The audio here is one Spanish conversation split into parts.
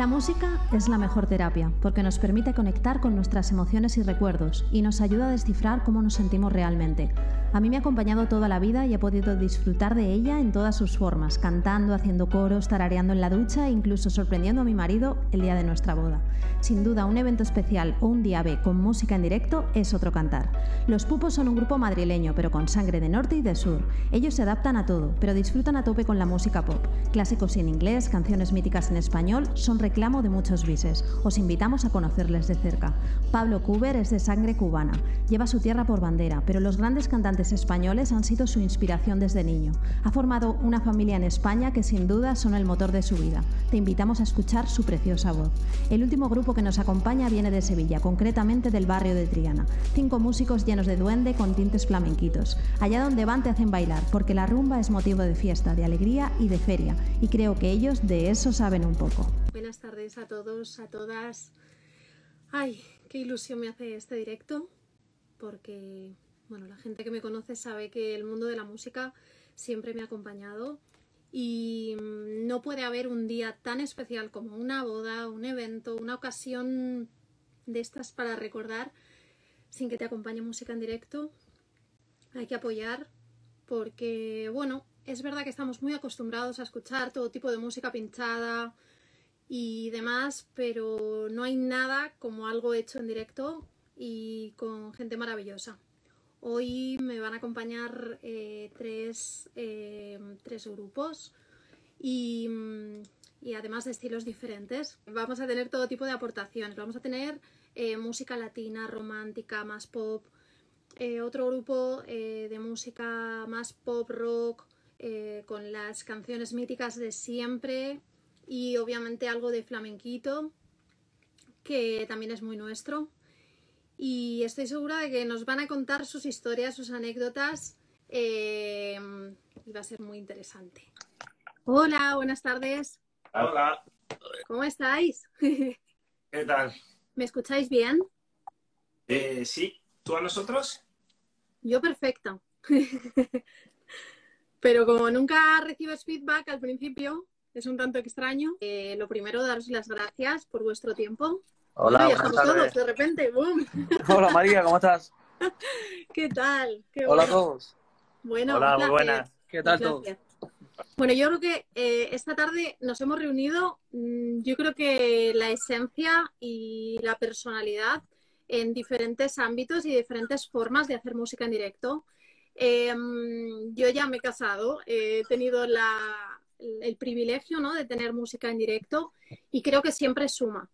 La música es la mejor terapia porque nos permite conectar con nuestras emociones y recuerdos y nos ayuda a descifrar cómo nos sentimos realmente. A mí me ha acompañado toda la vida y he podido disfrutar de ella en todas sus formas, cantando, haciendo coros, tarareando en la ducha e incluso sorprendiendo a mi marido el día de nuestra boda. Sin duda, un evento especial o un día B con música en directo es otro cantar. Los Pupos son un grupo madrileño, pero con sangre de norte y de sur. Ellos se adaptan a todo, pero disfrutan a tope con la música pop. Clásicos en inglés, canciones míticas en español, son reclamo de muchos bises. Os invitamos a conocerles de cerca. Pablo Cuber es de sangre cubana, lleva su tierra por bandera, pero los grandes cantantes españoles han sido su inspiración desde niño. Ha formado una familia en España que sin duda son el motor de su vida. Te invitamos a escuchar su preciosa voz. El último grupo que nos acompaña viene de Sevilla, concretamente del barrio de Triana. Cinco músicos llenos de duende con tintes flamenquitos. Allá donde van te hacen bailar, porque la rumba es motivo de fiesta, de alegría y de feria, y creo que ellos de eso saben un poco. Buenas tardes a todos, a todas. Ay, qué ilusión me hace este directo, porque bueno, la gente que me conoce sabe que el mundo de la música siempre me ha acompañado y mm, no puede haber un día tan especial como una boda, un evento, una ocasión de estas para recordar sin que te acompañe música en directo. Hay que apoyar porque, bueno, es verdad que estamos muy acostumbrados a escuchar todo tipo de música pinchada y demás, pero no hay nada como algo hecho en directo y con gente maravillosa. Hoy me van a acompañar eh, tres, eh, tres, grupos y, y, además de estilos diferentes. Vamos a tener todo tipo de aportaciones. Vamos a tener eh, música latina, romántica, más pop. otro grupo de música más pop rock con las canciones míticas de siempre y obviamente algo de flamenquito que también es muy nuestro y estoy segura de que nos van a contar sus historias, sus anécdotas eh, y va a ser muy interesante. Hola, buenas tardes. Hola. ¿Cómo estáis? ¿Qué tal? ¿Me escucháis bien? Eh, sí. ¿Tú a nosotros? Yo perfecto. Pero como nunca recibes feedback al principio, es un tanto extraño. Eh, lo primero, daros las gracias por vuestro tiempo. Hola, estamos todos, de repente, ¡boom! Hola María, ¿cómo estás? ¿Qué tal? Qué Hola bueno. a todos. Bueno, Hola, muy buenas. ¿Qué tal todos? Bueno, yo creo que eh, esta tarde nos hemos reunido, mm, yo creo que la esencia y la personalidad en diferentes ámbitos y diferentes formas de hacer música en directo. Eh, mm, yo ya me he casado, he tenido la- el privilegio ¿no? de tener música en directo y creo que siempre suma.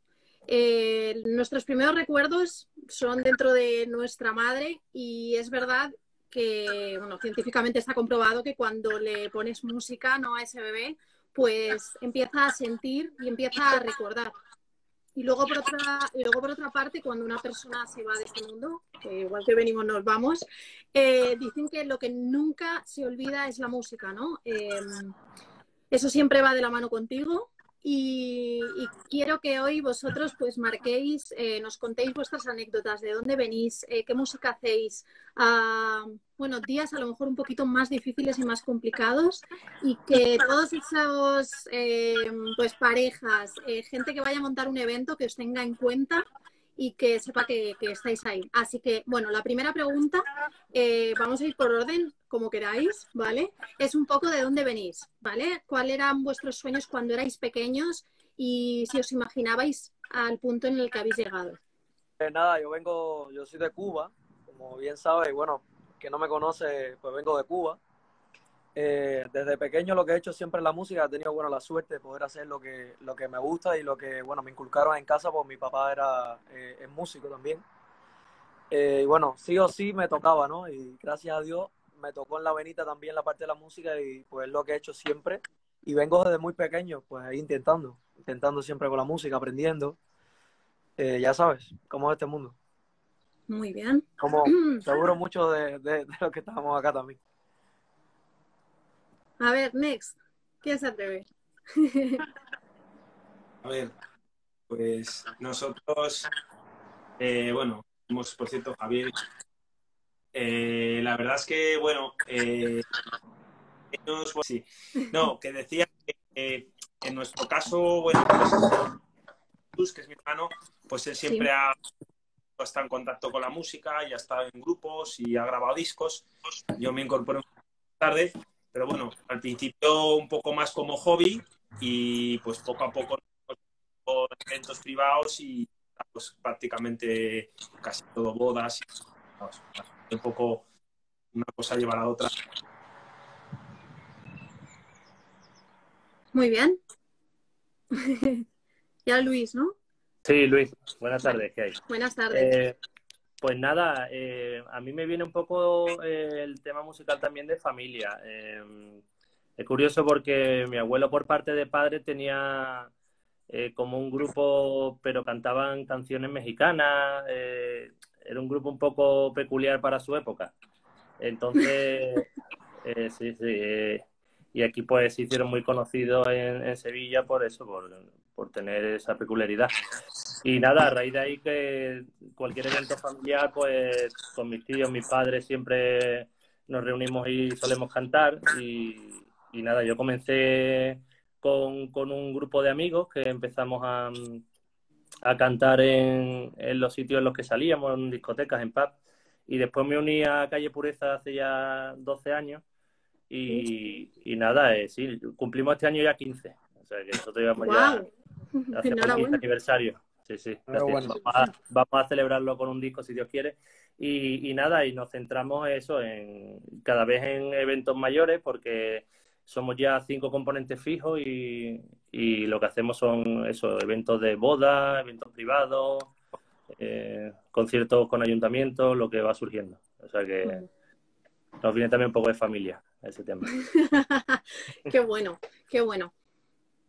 Eh, nuestros primeros recuerdos son dentro de nuestra madre y es verdad que, bueno, científicamente está comprobado que cuando le pones música ¿no? a ese bebé, pues empieza a sentir y empieza a recordar. Y luego por otra, luego por otra parte, cuando una persona se va de este mundo, que igual que venimos nos vamos, eh, dicen que lo que nunca se olvida es la música, ¿no? Eh, eso siempre va de la mano contigo y, quiero que hoy vosotros pues marquéis, eh, nos contéis vuestras anécdotas, de dónde venís, eh, qué música hacéis, ah, bueno, días a lo mejor un poquito más difíciles y más complicados y que todos esos eh, pues parejas, eh, gente que vaya a montar un evento que os tenga en cuenta y que sepa que, que estáis ahí. Así que, bueno, la primera pregunta, eh, vamos a ir por orden, como queráis, ¿vale? Es un poco de dónde venís, ¿vale? ¿Cuáles eran vuestros sueños cuando erais pequeños y si os imaginabais al punto en el que habéis llegado? Eh, nada, yo vengo, yo soy de Cuba, como bien sabes, bueno, que no me conoce, pues vengo de Cuba. Eh, desde pequeño lo que he hecho siempre es la música, he tenido bueno la suerte de poder hacer lo que, lo que me gusta y lo que bueno me inculcaron en casa, pues mi papá era eh, músico también. Eh, y bueno, sí o sí me tocaba, ¿no? Y gracias a Dios me tocó en la venita también la parte de la música y pues es lo que he hecho siempre. Y vengo desde muy pequeño, pues ahí intentando, intentando siempre con la música, aprendiendo. Eh, ya sabes, cómo es este mundo. Muy bien. Como seguro mucho de, de, de los que estamos acá también. A ver, next. ¿Quién se atreve? A ver, pues nosotros, eh, bueno, somos, por cierto, Javier. Eh, la verdad es que, bueno, eh, sí. No, que decía que eh, en nuestro caso, bueno, pues, hermano, pues él siempre ha estado en contacto con la música y ha estado en grupos y ha grabado discos. Yo me incorporé tarde, pero bueno, al principio un poco más como hobby y pues poco a poco con eventos privados y pues prácticamente casi todo bodas. Y, un poco una cosa lleva a la otra. Muy bien. ya Luis, ¿no? Sí, Luis. Buenas tardes. ¿Qué hay? Buenas tardes. Eh, pues nada, eh, a mí me viene un poco eh, el tema musical también de familia. es curioso porque mi abuelo por parte de padre tenía como un grupo, pero cantaban canciones mexicanas. Era un grupo un poco peculiar para su época. Entonces, sí, sí y aquí pues se hicieron muy conocidos en, Sevilla por eso, por, tener esa peculiaridad. Y nada, a raíz de ahí que cualquier evento familiar, pues con mis tíos, mis padres siempre nos reunimos y solemos cantar y, nada, yo comencé con, un grupo de amigos que empezamos a, a cantar en, en, los sitios en los que salíamos, en discotecas, en pubs, y después me uní a Calle Pureza hace ya 12 años y, y nada, eh, sí, cumplimos este año ya 15. O sea que nosotros llevamos ya el 15 aniversario. Sí, sí. Vamos, a, celebrarlo con un disco si Dios quiere. Y, y, nada, y nos centramos eso en cada vez en eventos mayores porque somos ya cinco componentes fijos y, y lo que hacemos son esos eventos de boda, eventos privados, eh, conciertos con ayuntamientos, lo que va surgiendo. O sea que nos viene también un poco de familia ese tema. qué bueno, qué bueno.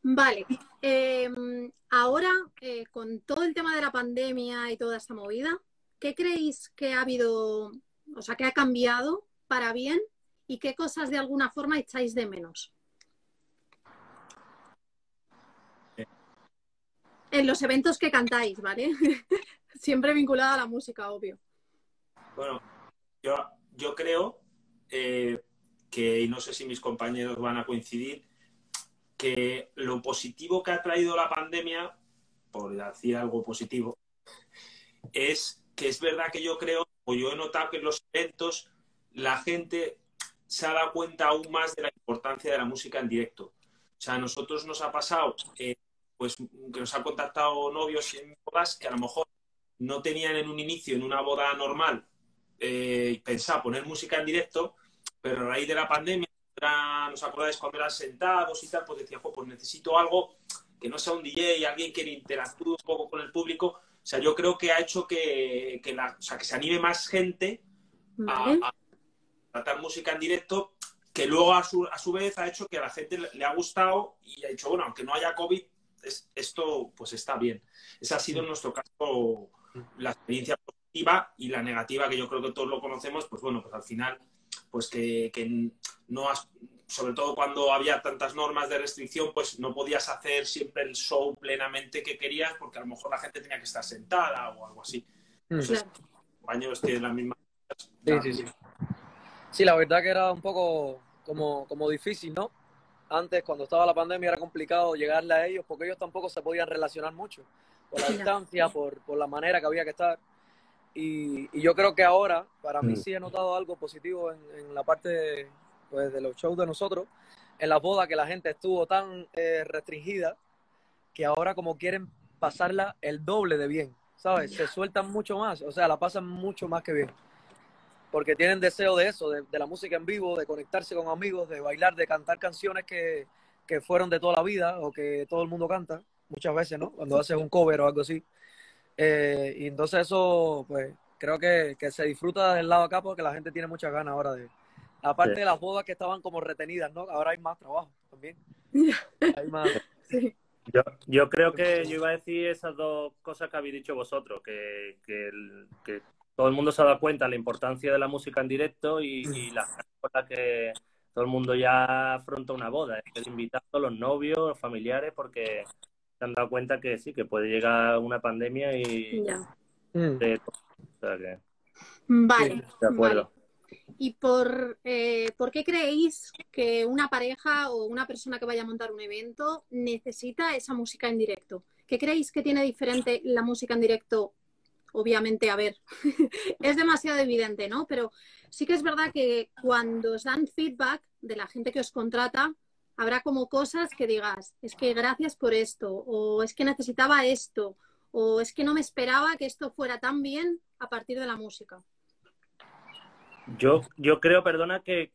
Vale, em, ahora eh, con todo el tema de la pandemia y toda esta movida, ¿qué creéis que ha habido, o sea, que ha cambiado para bien y qué cosas de alguna forma echáis de menos? En los eventos que cantáis, ¿vale? Siempre vinculada a la música, obvio. Bueno, yo, yo creo eh, que, y no sé si mis compañeros van a coincidir, que lo positivo que ha traído la pandemia, por decir algo positivo, es que es verdad que yo creo, o yo he notado que en los eventos la gente se ha dado cuenta aún más de la importancia de la música en directo. O sea, a nosotros nos ha pasado, eh, pues que nos han contactado novios en bodas que a lo mejor no tenían en un inicio, en una boda normal, eh, pensado poner música en directo, pero a raíz de la pandemia, ¿nos acordáis cuando eran sentados y tal? Pues decía, pues necesito algo que no sea un DJ, alguien que interactúe un poco con el público. O sea, yo creo que ha hecho que, que, la, o sea, que se anime más gente a, tratar música en directo, que luego a su, a su, vez ha hecho que a la gente le, ha gustado y ha dicho, bueno, aunque no haya COVID, esto pues está bien. Esa ha sido en nuestro caso la experiencia positiva y la negativa, que yo creo que todos lo conocemos, pues bueno, pues al final pues que, no has, sobre todo cuando había tantas normas de restricción, pues no podías hacer siempre el show plenamente que querías porque a lo mejor la gente tenía que estar sentada o algo así. Mm. compañeros tienen la misma... Sí, sí, sí. Sí, la verdad que era un poco como, como difícil, ¿no? Antes, cuando estaba la pandemia, era complicado llegarle a ellos porque ellos tampoco se podían relacionar mucho por la distancia, por, por la manera que había que estar. Y, yo creo que ahora, para mí mm. sí he notado algo positivo en, la parte de, pues, de los shows de nosotros, en la boda que la gente estuvo tan eh, restringida que ahora como quieren pasarla el doble de bien, ¿sabes? Se sueltan mucho más, o sea, la pasan mucho más que bien. Porque tienen deseo de eso, de, la música en vivo, de conectarse con amigos, de bailar, de cantar canciones que, que fueron de toda la vida o que todo el mundo canta, muchas veces, ¿no? Cuando haces un cover o algo así. Eh, y entonces eso, pues, creo que, que, se disfruta del lado acá porque la gente tiene muchas ganas ahora de... Aparte de las bodas que estaban como retenidas, ¿no? Ahora hay más trabajo también. Hay más... Yo, yo creo que yo iba a decir esas dos cosas que habéis dicho vosotros, que, que, que todo el mundo se ha dado cuenta de la importancia de la música en directo y, y las cosas que todo el mundo ya afronta una boda, el invitado, los novios, los familiares, porque se han dado cuenta que sí, que puede llegar una pandemia y... Mm. Vale. De acuerdo. ¿Y por, eh, por qué creéis que una pareja o una persona que vaya a montar un evento necesita esa música en directo? ¿Qué creéis que tiene diferente la música en directo? Obviamente, a ver, es demasiado evidente, ¿no? Pero sí que es verdad que cuando os dan feedback de la gente que os contrata, habrá como cosas que digas, es que gracias por esto, o es que necesitaba esto, o es que no me esperaba que esto fuera tan bien a partir de la música. Yo, yo creo, perdona, que,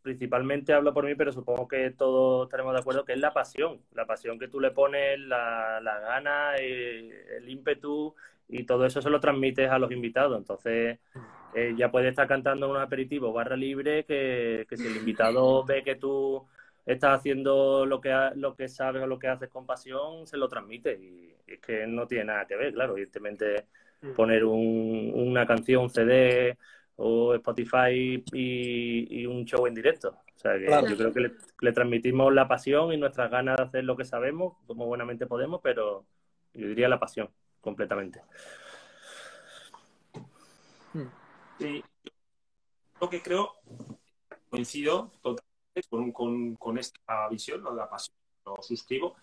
principalmente hablo por mí, pero supongo que todos estaremos de acuerdo que es la pasión, la pasión que tú le pones, la, la gana, el, ímpetu y todo eso se lo transmites a los invitados. Entonces, eh, ya puedes estar cantando un aperitivo barra libre que, que si el invitado ve que tú estás haciendo lo que, lo que sabes o lo que haces con pasión, se lo transmite. Y, es que no tiene nada que ver, claro. Evidentemente, mm. poner un, una canción, un CD o Spotify y, un show en directo. O sea, que yo creo que le, transmitimos la pasión y nuestras ganas de hacer lo que sabemos, como buenamente podemos, pero yo diría la pasión, completamente. Sí, lo que creo, coincido totalmente con, con, esta visión, lo de la pasión, lo suscribo.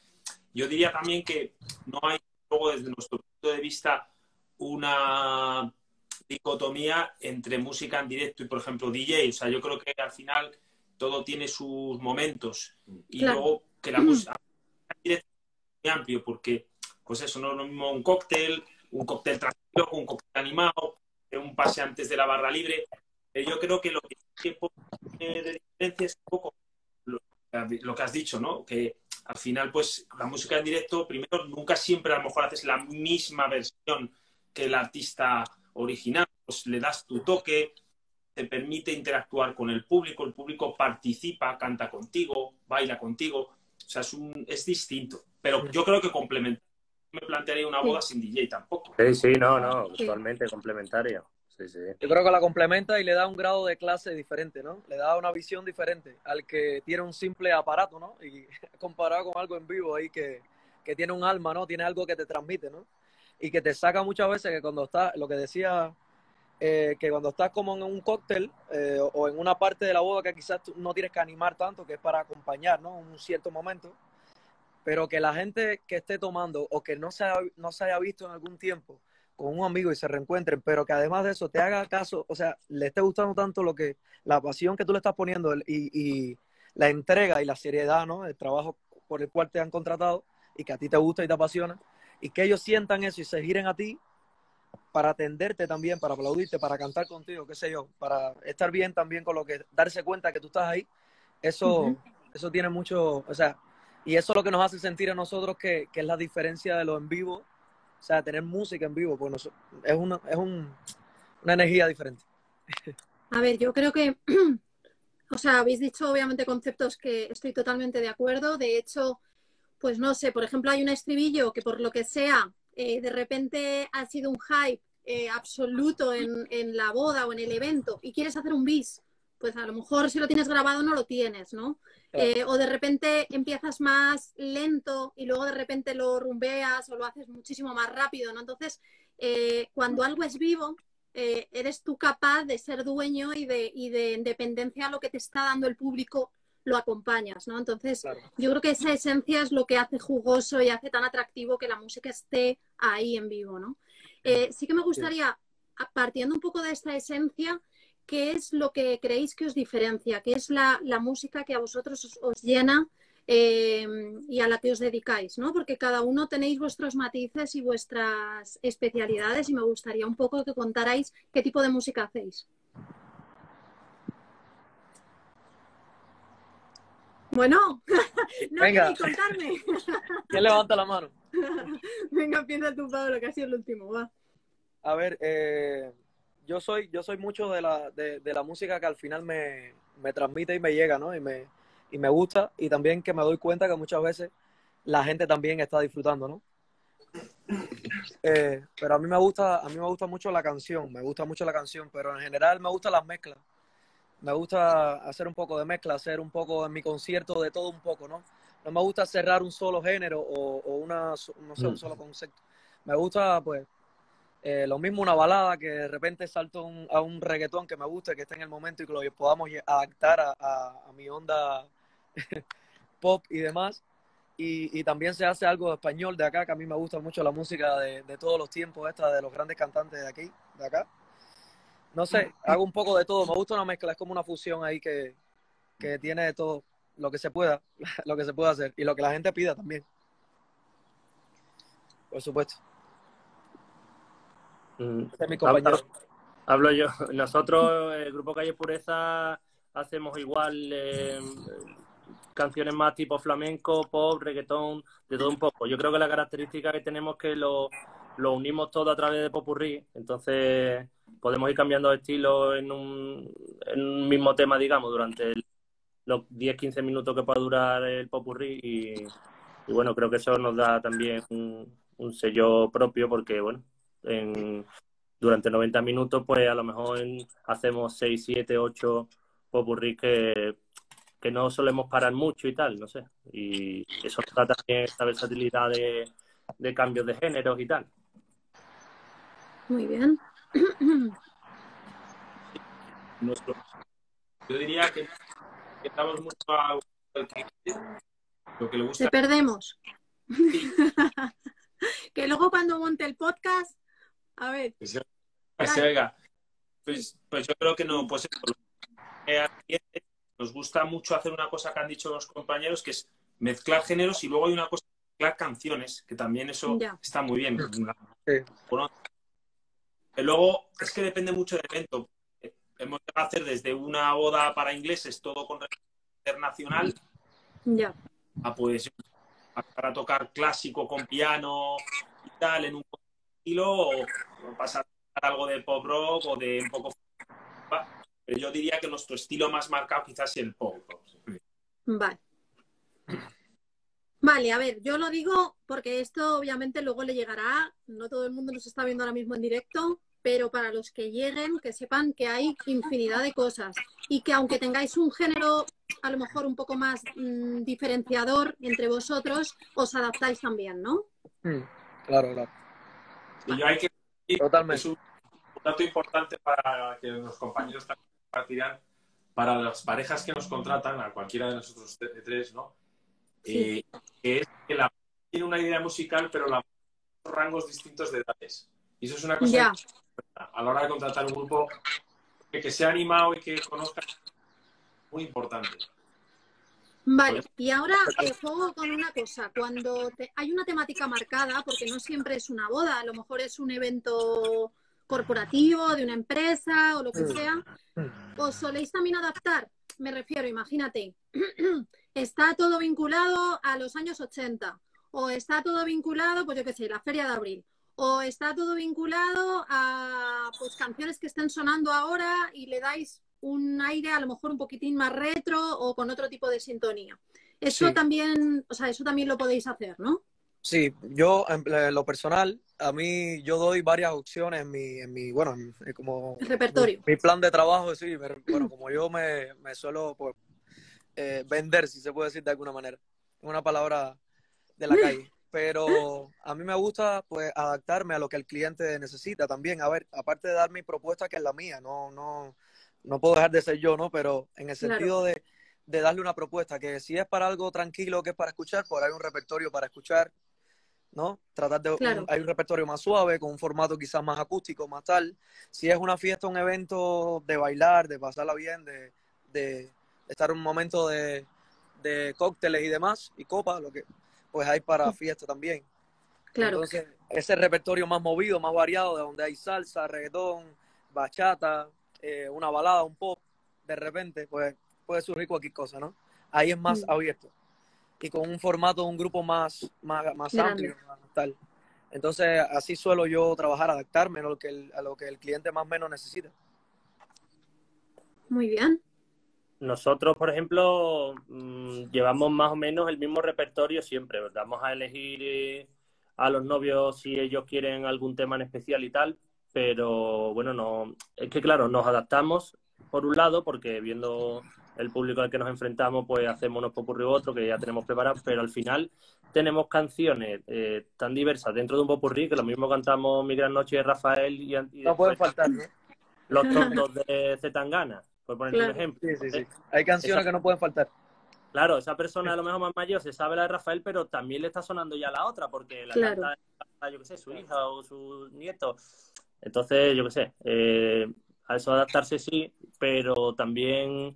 Yo diría también que no hay, luego desde nuestro punto de vista, una dicotomía entre música en directo y, por ejemplo, DJ. O sea, yo creo que al final todo tiene sus momentos. Y luego que la música en directo es muy amplio, porque, pues eso, no es lo mismo un cóctel, un cóctel tranquilo, un cóctel animado, un pase antes de la barra libre. Eh, yo creo que lo que tiene de diferencia es un poco lo, que has dicho, ¿no? Que al final, pues, la música en directo, primero, nunca siempre a lo mejor haces la misma versión que el artista original, pues le das tu toque, te permite interactuar con el público, el público participa, canta contigo, baila contigo, o sea, es, un, es distinto, pero yo creo que complementa. Me plantearía una boda sin DJ tampoco. Sí, sí, no, no, totalmente complementaria. Sí, sí. Yo creo que la complementa y le da un grado de clase diferente, ¿no? Le da una visión diferente al que tiene un simple aparato, ¿no? Y comparado con algo en vivo ahí que, que tiene un alma, ¿no? Tiene algo que te transmite, ¿no? y que te saca muchas veces que cuando estás, lo que decía, eh, que cuando estás como en un cóctel eh, o en una parte de la boda que quizás no tienes que animar tanto, que es para acompañar, ¿no? Un cierto momento, pero que la gente que esté tomando o que no se, haya, no se haya visto en algún tiempo con un amigo y se reencuentren, pero que además de eso te haga caso, o sea, le esté gustando tanto lo que, la pasión que tú le estás poniendo y, y la entrega y la seriedad, ¿no? El trabajo por el cual te han contratado y que a ti te gusta y te apasiona, y que ellos sientan eso y se giren a ti para atenderte también, para aplaudirte, para cantar contigo, qué sé yo, para estar bien también con lo que, darse cuenta que tú estás ahí, eso, eso tiene mucho, o sea, y eso es lo que nos hace sentir a nosotros que, que es la diferencia de lo en vivo, o sea, tener música en vivo, pues es, una, es un, una energía diferente. A ver, yo creo que, o sea, habéis dicho obviamente conceptos que estoy totalmente de acuerdo, de hecho, pues no sé, por ejemplo, hay un estribillo que por lo que sea, eh, de repente ha sido un hype eh, absoluto en, la boda o en el evento y quieres hacer un bis, pues a lo mejor si lo tienes grabado no lo tienes, ¿no? Eh, o de repente empiezas más lento y luego de repente lo rumbeas o lo haces muchísimo más rápido, ¿no? Entonces, cuando algo es vivo, eres tú capaz de ser dueño y de, y de independencia a lo que te está dando el público lo acompañas, ¿no? Entonces, yo creo que esa esencia es lo que hace jugoso y hace tan atractivo que la música esté ahí en vivo, ¿no? Eh, sí que me gustaría, partiendo un poco de esta esencia, ¿qué es lo que creéis que os diferencia? ¿Qué es la, música que a vosotros os, llena eh, y a la que os dedicáis? ¿no? Porque cada uno tenéis vuestros matices y vuestras especialidades y me gustaría un poco que contarais qué tipo de música hacéis. Bueno, no Venga. ni contarme. ¿Quién levanta la mano? Venga, piensa tú, Pablo, que ha sido el último, va. A ver, eh, yo soy, yo soy mucho de la, de, la música que al final me, me, transmite y me llega, ¿no? Y me, y me gusta, y también que me doy cuenta que muchas veces la gente también está disfrutando, ¿no? Eh, pero a mí me gusta, a mí me gusta mucho la canción, me gusta mucho la canción, pero en general me gustan las mezclas me gusta hacer un poco de mezcla, hacer un poco en mi concierto de todo un poco, ¿no? No me gusta cerrar un solo género o, una, no sé, un mm. solo concepto. Me gusta, pues, eh, lo mismo una balada que de repente salto a un reggaetón que me guste, que esté en el momento y que lo podamos adaptar a, mi onda pop y demás. y, y, también se hace algo de español de acá, que a mí me gusta mucho la música de, de todos los tiempos, esta de los grandes cantantes de aquí, de acá. No sé, hago un poco de todo, me gusta una mezcla, es como una fusión ahí que, que tiene de todo lo que se pueda, lo que se pueda hacer y lo que la gente pida también. Por supuesto. Mm, Ese es mi compañero. Hablo yo. Nosotros, el grupo Calle Pureza, hacemos igual eh, canciones más tipo flamenco, pop, reggaetón, de todo un poco. Yo creo que la característica que tenemos es que lo, lo unimos todo a través de popurrí, entonces podemos ir cambiando de estilo en un, en un mismo tema, digamos, durante el- los 10-15 minutos que pueda durar el popurrí y, y bueno, creo que eso nos da también un, un sello propio porque, bueno, en, durante 90 minutos pues a lo mejor en- hacemos 6, 7, 8 popurrí que, que no solemos parar mucho y tal, no sé. Y eso da también esta versatilidad de, de cambios de géneros y tal. Muy bien. nuestro- yo diría que, que estamos mucho a al cliente, lo que le gusta Te perdemos. que luego cuando monte el podcast, a ver, que se, que se oiga. Pues, pues yo creo que no, pues nos gusta mucho hacer una cosa que han dicho los compañeros, que es mezclar géneros y luego hay una cosa, mezclar canciones, que también eso Ya. está muy bien. Sí. Bueno, luego es que depende mucho del evento. Hemos de hacer desde una boda para ingleses, todo con internacional, ya. a pues a- para tocar clásico con piano y tal en un estilo o, o pasar a algo de pop rock o de un poco pero yo diría que nuestro estilo más marcado quizás es el pop rock. Vale. Vale, a ver, yo lo digo porque esto obviamente luego le llegará, no todo el mundo nos está viendo ahora mismo en directo, pero para los que lleguen, que sepan que hay infinidad de cosas y que aunque tengáis un género a lo mejor un poco más mm, diferenciador entre vosotros, os adaptáis también, ¿no? Mm, Claro, claro. Y yo hay que Totalmente. es un, dato importante para que los compañeros también compartirán para las parejas que nos contratan a cualquiera de nosotros tre- tres no Sí. Eh, que es que la tiene una idea musical pero la rangos distintos de edades y eso es una cosa Ya. a la hora de contratar un grupo que, que sea animado y que conozca muy importante. Vale, y ahora eh, juego con una cosa. Cuando te- hay una temática marcada, porque no siempre es una boda, a lo mejor es un evento corporativo de una empresa o lo que Mm. sea, ¿os soléis también adaptar? Me refiero, imagínate, está todo vinculado a los años 80, o está todo vinculado, pues yo qué sé, la Feria de Abril, o está todo vinculado a pues canciones que estén sonando ahora y le dais un aire a lo mejor un poquitín más retro o con otro tipo de sintonía. Eso Sí. también, o sea, eso también lo podéis hacer, ¿no? Sí, yo en lo personal, a mí yo doy varias opciones en mi, en mi bueno, en- en como El repertorio. mi, mi plan de trabajo, sí, bueno, como yo me, me suelo pues, eh, vender, si se puede decir de alguna manera, una palabra de la calle. Pero a mí me gusta pues adaptarme a lo que el cliente necesita también. A ver, aparte de dar mi propuesta que es la mía, no, no, no puedo dejar de ser yo, ¿no? Pero en el Claro. sentido de, de darle una propuesta, que si es para algo tranquilo, que es para escuchar, pues hay un repertorio para escuchar, ¿no? Tratar de, Claro. un- hay un repertorio más suave, con un formato quizás más acústico, más tal. Si es una fiesta, un evento de bailar, de pasarla bien, de, de estar un momento de, de cócteles y demás, y copas, lo que pues hay para fiesta también. Claro. Entonces, ese repertorio más movido, más variado, de donde hay salsa, reggaetón, bachata, eh, una balada, un pop, de repente, pues puede surgir cualquier cosa, ¿no? Ahí es más Mm. abierto. Y con un formato, un grupo más, más, más amplio, más tal. Entonces, así suelo yo trabajar, adaptarme a lo que el, a lo que el cliente más o menos necesita. Muy bien. Nosotros, por ejemplo, mm, llevamos más o menos el mismo repertorio siempre. Vamos a elegir eh, a los novios si ellos quieren algún tema en especial y tal, pero bueno, no, es que claro, nos adaptamos por un lado, porque viendo el público al que nos enfrentamos, pues hacemos unos popurrí u otro que ya tenemos preparados, pero al final tenemos canciones eh, tan diversas dentro de un popurrí que lo mismo cantamos Mi Gran Noche de Rafael y, y No pueden faltar, ¿no? los tontos de Zetangana, por poner Claro. un ejemplo. Sí, sí, sí. Hay canciones Esa- que no pueden faltar. Claro, esa persona a lo mejor más mayor se sabe la de Rafael, pero también le está sonando ya la otra, porque la Claro. canta, yo qué sé, su hija o su nieto. Entonces, yo qué sé, eh, a eso adaptarse sí, pero también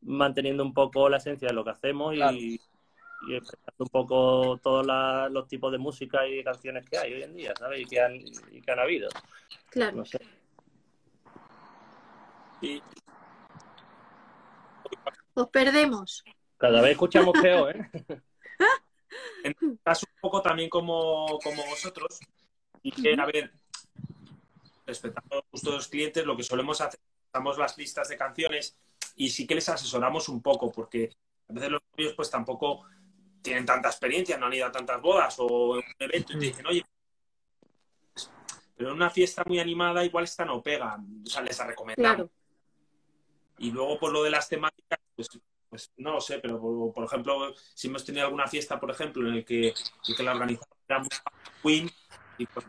manteniendo un poco la esencia de lo que hacemos y, Claro. y expresando un poco todos la- los tipos de música y de canciones que hay hoy en día, ¿sabes? Y que han, y que han habido. Claro. No sé. Y Os perdemos. Cada vez escuchamos peor, ¿eh? en este caso un poco también como, como vosotros, y que, a ver, respetando los gustos de los clientes, lo que solemos hacer, damos las listas de canciones y sí que les asesoramos un poco, porque a veces los novios pues tampoco tienen tanta experiencia, no han ido a tantas bodas o en un evento y te dicen, oye, pero en una fiesta muy animada igual esta no pega, o sea, les recomendamos. Claro. Y luego por lo de las temáticas, pues, pues no lo sé, pero por, por ejemplo, si hemos tenido alguna fiesta, por ejemplo, en el que, el que la organizamos era Queen y pues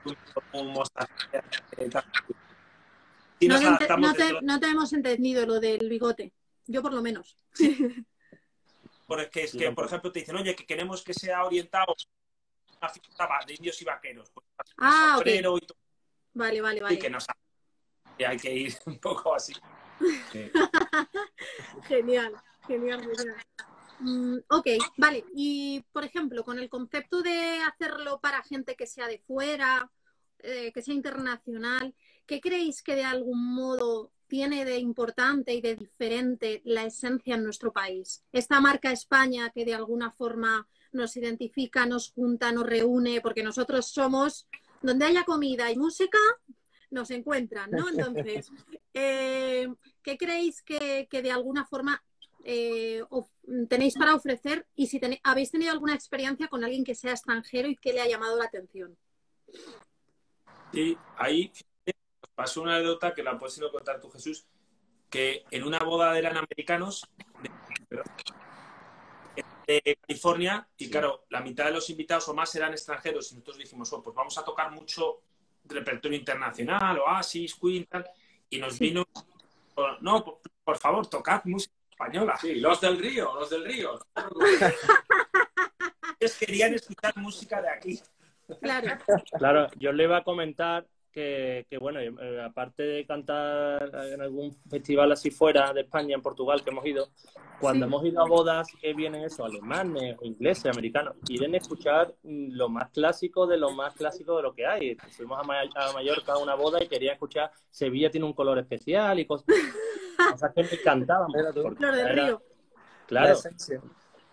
y No nos te, no te- no te hemos entendido lo del bigote. Yo por lo menos. porque es que, por ejemplo, te dicen, oye, que queremos que sea orientado a una fiesta de indios y vaqueros, pues, Ah, ok. y todo, Vale, vale, y vale. que nos que hay que ir un poco así. Sí. Genial, genial, genial. Mm, ok, vale. Y, por ejemplo, con el concepto de hacerlo para gente que sea de fuera, eh, que sea internacional, ¿qué creéis que de algún modo tiene de importante y de diferente la esencia en nuestro país? Esta marca España que de alguna forma nos identifica, nos junta, nos reúne, porque nosotros somos, donde haya comida y música, nos encuentran, ¿no? Entonces, eh, ¿qué creéis que, que de alguna forma eh, tenéis para ofrecer y si tene- habéis tenido alguna experiencia con alguien que sea extranjero y que le ha llamado la atención? Y ahí pasó una anécdota que la puedes ir a contar tú, Jesús, que en una boda eran americanos de, California y claro, la mitad de los invitados o más eran extranjeros y nosotros dijimos, oh, pues vamos a tocar mucho repertorio internacional, Oasis, Queen, tal, y nos vino, no, por, por favor, tocad música española. Sí, los del río, los del río. Ellos querían escuchar música de aquí. Claro, Claro, yo le iba a comentar que, que, bueno, eh, aparte de cantar en algún festival así fuera de España, en Portugal, que hemos ido, cuando Sí. hemos ido a bodas que vienen eso, alemanes o ingleses, americanos, quieren escuchar mm, lo más clásico de lo más clásico de lo que hay. Fuimos a, Ma- a Mallorca a una boda y quería escuchar Sevilla tiene un color especial y cosas, cosas que me encantaban. Mira tú. porque Flor del era- Río. La Claro, esencia.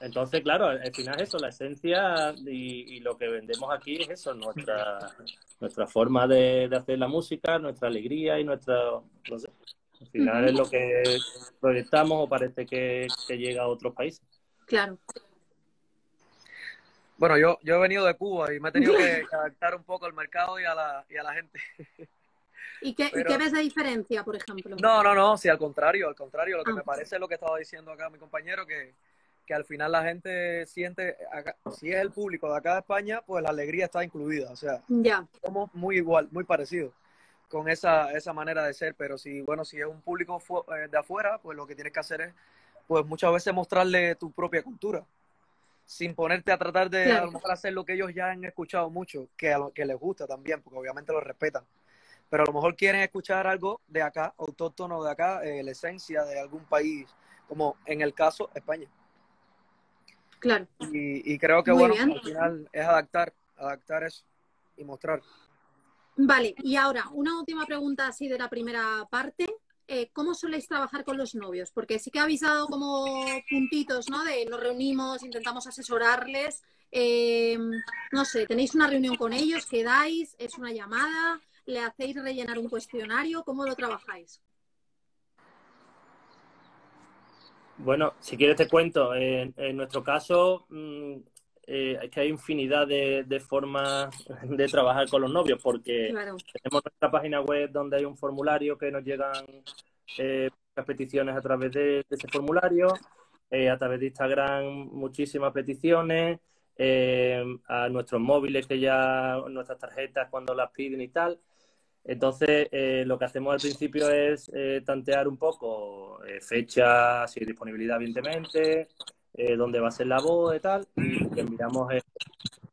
Entonces, claro, al final es eso, la esencia y, y lo que vendemos aquí es eso, nuestra, nuestra forma de, de hacer la música, nuestra alegría y nuestra, no sé, al final es lo que proyectamos o parece que, que llega a otros países. Claro. Bueno, yo, yo he venido de Cuba y me he tenido que adaptar un poco al mercado y a la, y a la gente. ¿Y qué, y qué ves de diferencia, por ejemplo? No, no, no, sí, al contrario, al contrario. Lo que Ah. me parece es lo que estaba diciendo acá mi compañero, que, que al final la gente siente, acá- si es el público de acá de España, pues la alegría está incluida. O sea, somos muy igual, muy parecidos con esa, esa manera de ser. Pero si, bueno, si es un público eh, de afuera, pues lo que tienes que hacer es, pues muchas veces mostrarle tu propia cultura. Sin ponerte a tratar de Claro. a lo mejor hacer lo que ellos ya han escuchado mucho, que a lo que les gusta también, porque obviamente lo respetan. Pero a lo mejor quieren escuchar algo de acá, autóctono de acá, eh, la esencia de algún país, como en el caso España. Claro. Y, y creo que Muy bueno, bien. al final es adaptar, adaptar eso y mostrar. Vale, y ahora, una última pregunta así de la primera parte. Eh, ¿Cómo soléis trabajar con los novios? Porque sí que habéis dado como puntitos, ¿no? De nos reunimos, intentamos asesorarles. Eh, no sé, ¿tenéis una reunión con ellos? ¿Quedáis? ¿Es una llamada? ¿Le hacéis rellenar un cuestionario? ¿Cómo lo trabajáis? Bueno, si quieres te cuento, en, en nuestro caso mm, eh, es que hay infinidad de, de formas de trabajar con los novios, porque Claro, tenemos nuestra página web donde hay un formulario que nos llegan eh, las peticiones a través de, de ese formulario, eh, a través de Instagram muchísimas peticiones, eh, a nuestros móviles que ya, nuestras tarjetas cuando las piden y tal. Entonces, eh, lo que hacemos al principio es eh, tantear un poco eh, fechas y disponibilidad, evidentemente, eh, dónde va a ser la voz y tal, y enviamos el,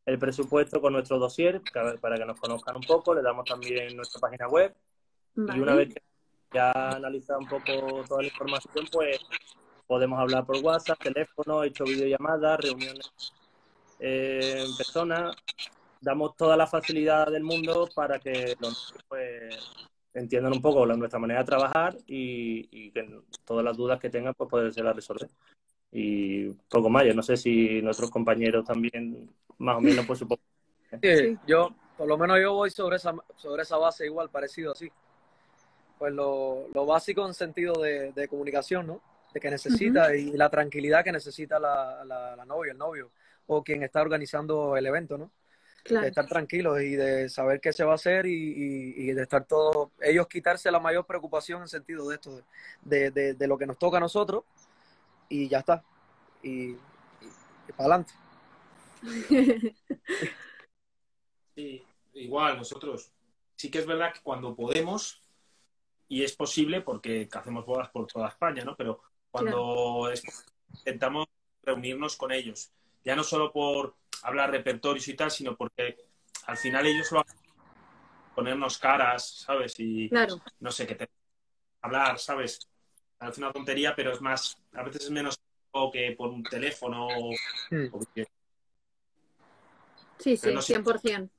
el presupuesto con nuestro dossier para que nos conozcan un poco, le damos también nuestra página web y una vez que ya analizado un poco toda la información, pues podemos hablar por WhatsApp, teléfono, he hecho videollamadas, reuniones eh, en persona. Damos toda la facilidad del mundo para que los pues, entiendan un poco la- nuestra manera de trabajar y, y que todas las dudas que tengan pues poderse las resolver. Y poco más, yo no sé si nuestros compañeros también más o menos por supuesto. Sí, yo, por lo menos yo voy sobre esa, sobre esa base igual, parecido así. Pues lo, lo básico en sentido de, de comunicación, ¿no? De que necesita y la tranquilidad que necesita la, la, la novia, el novio, o quien está organizando el evento, ¿no? De Claro. estar tranquilos y de saber qué se va a hacer y, y- y de estar todo, ellos quitarse la mayor preocupación en sentido de esto, de, de, de lo que nos toca a nosotros y ya está. Y, y, para adelante. Sí, igual nosotros. Sí que es verdad que cuando podemos, y es posible porque hacemos bodas por toda España, ¿no? Pero cuando es- intentamos reunirnos con ellos, ya no solo por hablar repertorios y tal, sino porque al final ellos lo hacen ponernos caras, ¿sabes? Y Claro. no sé, que te hablar, ¿sabes? Parece una tontería, pero es más, a veces es menos que por un teléfono o, Mm. o Sí, sí, no sé. 100%.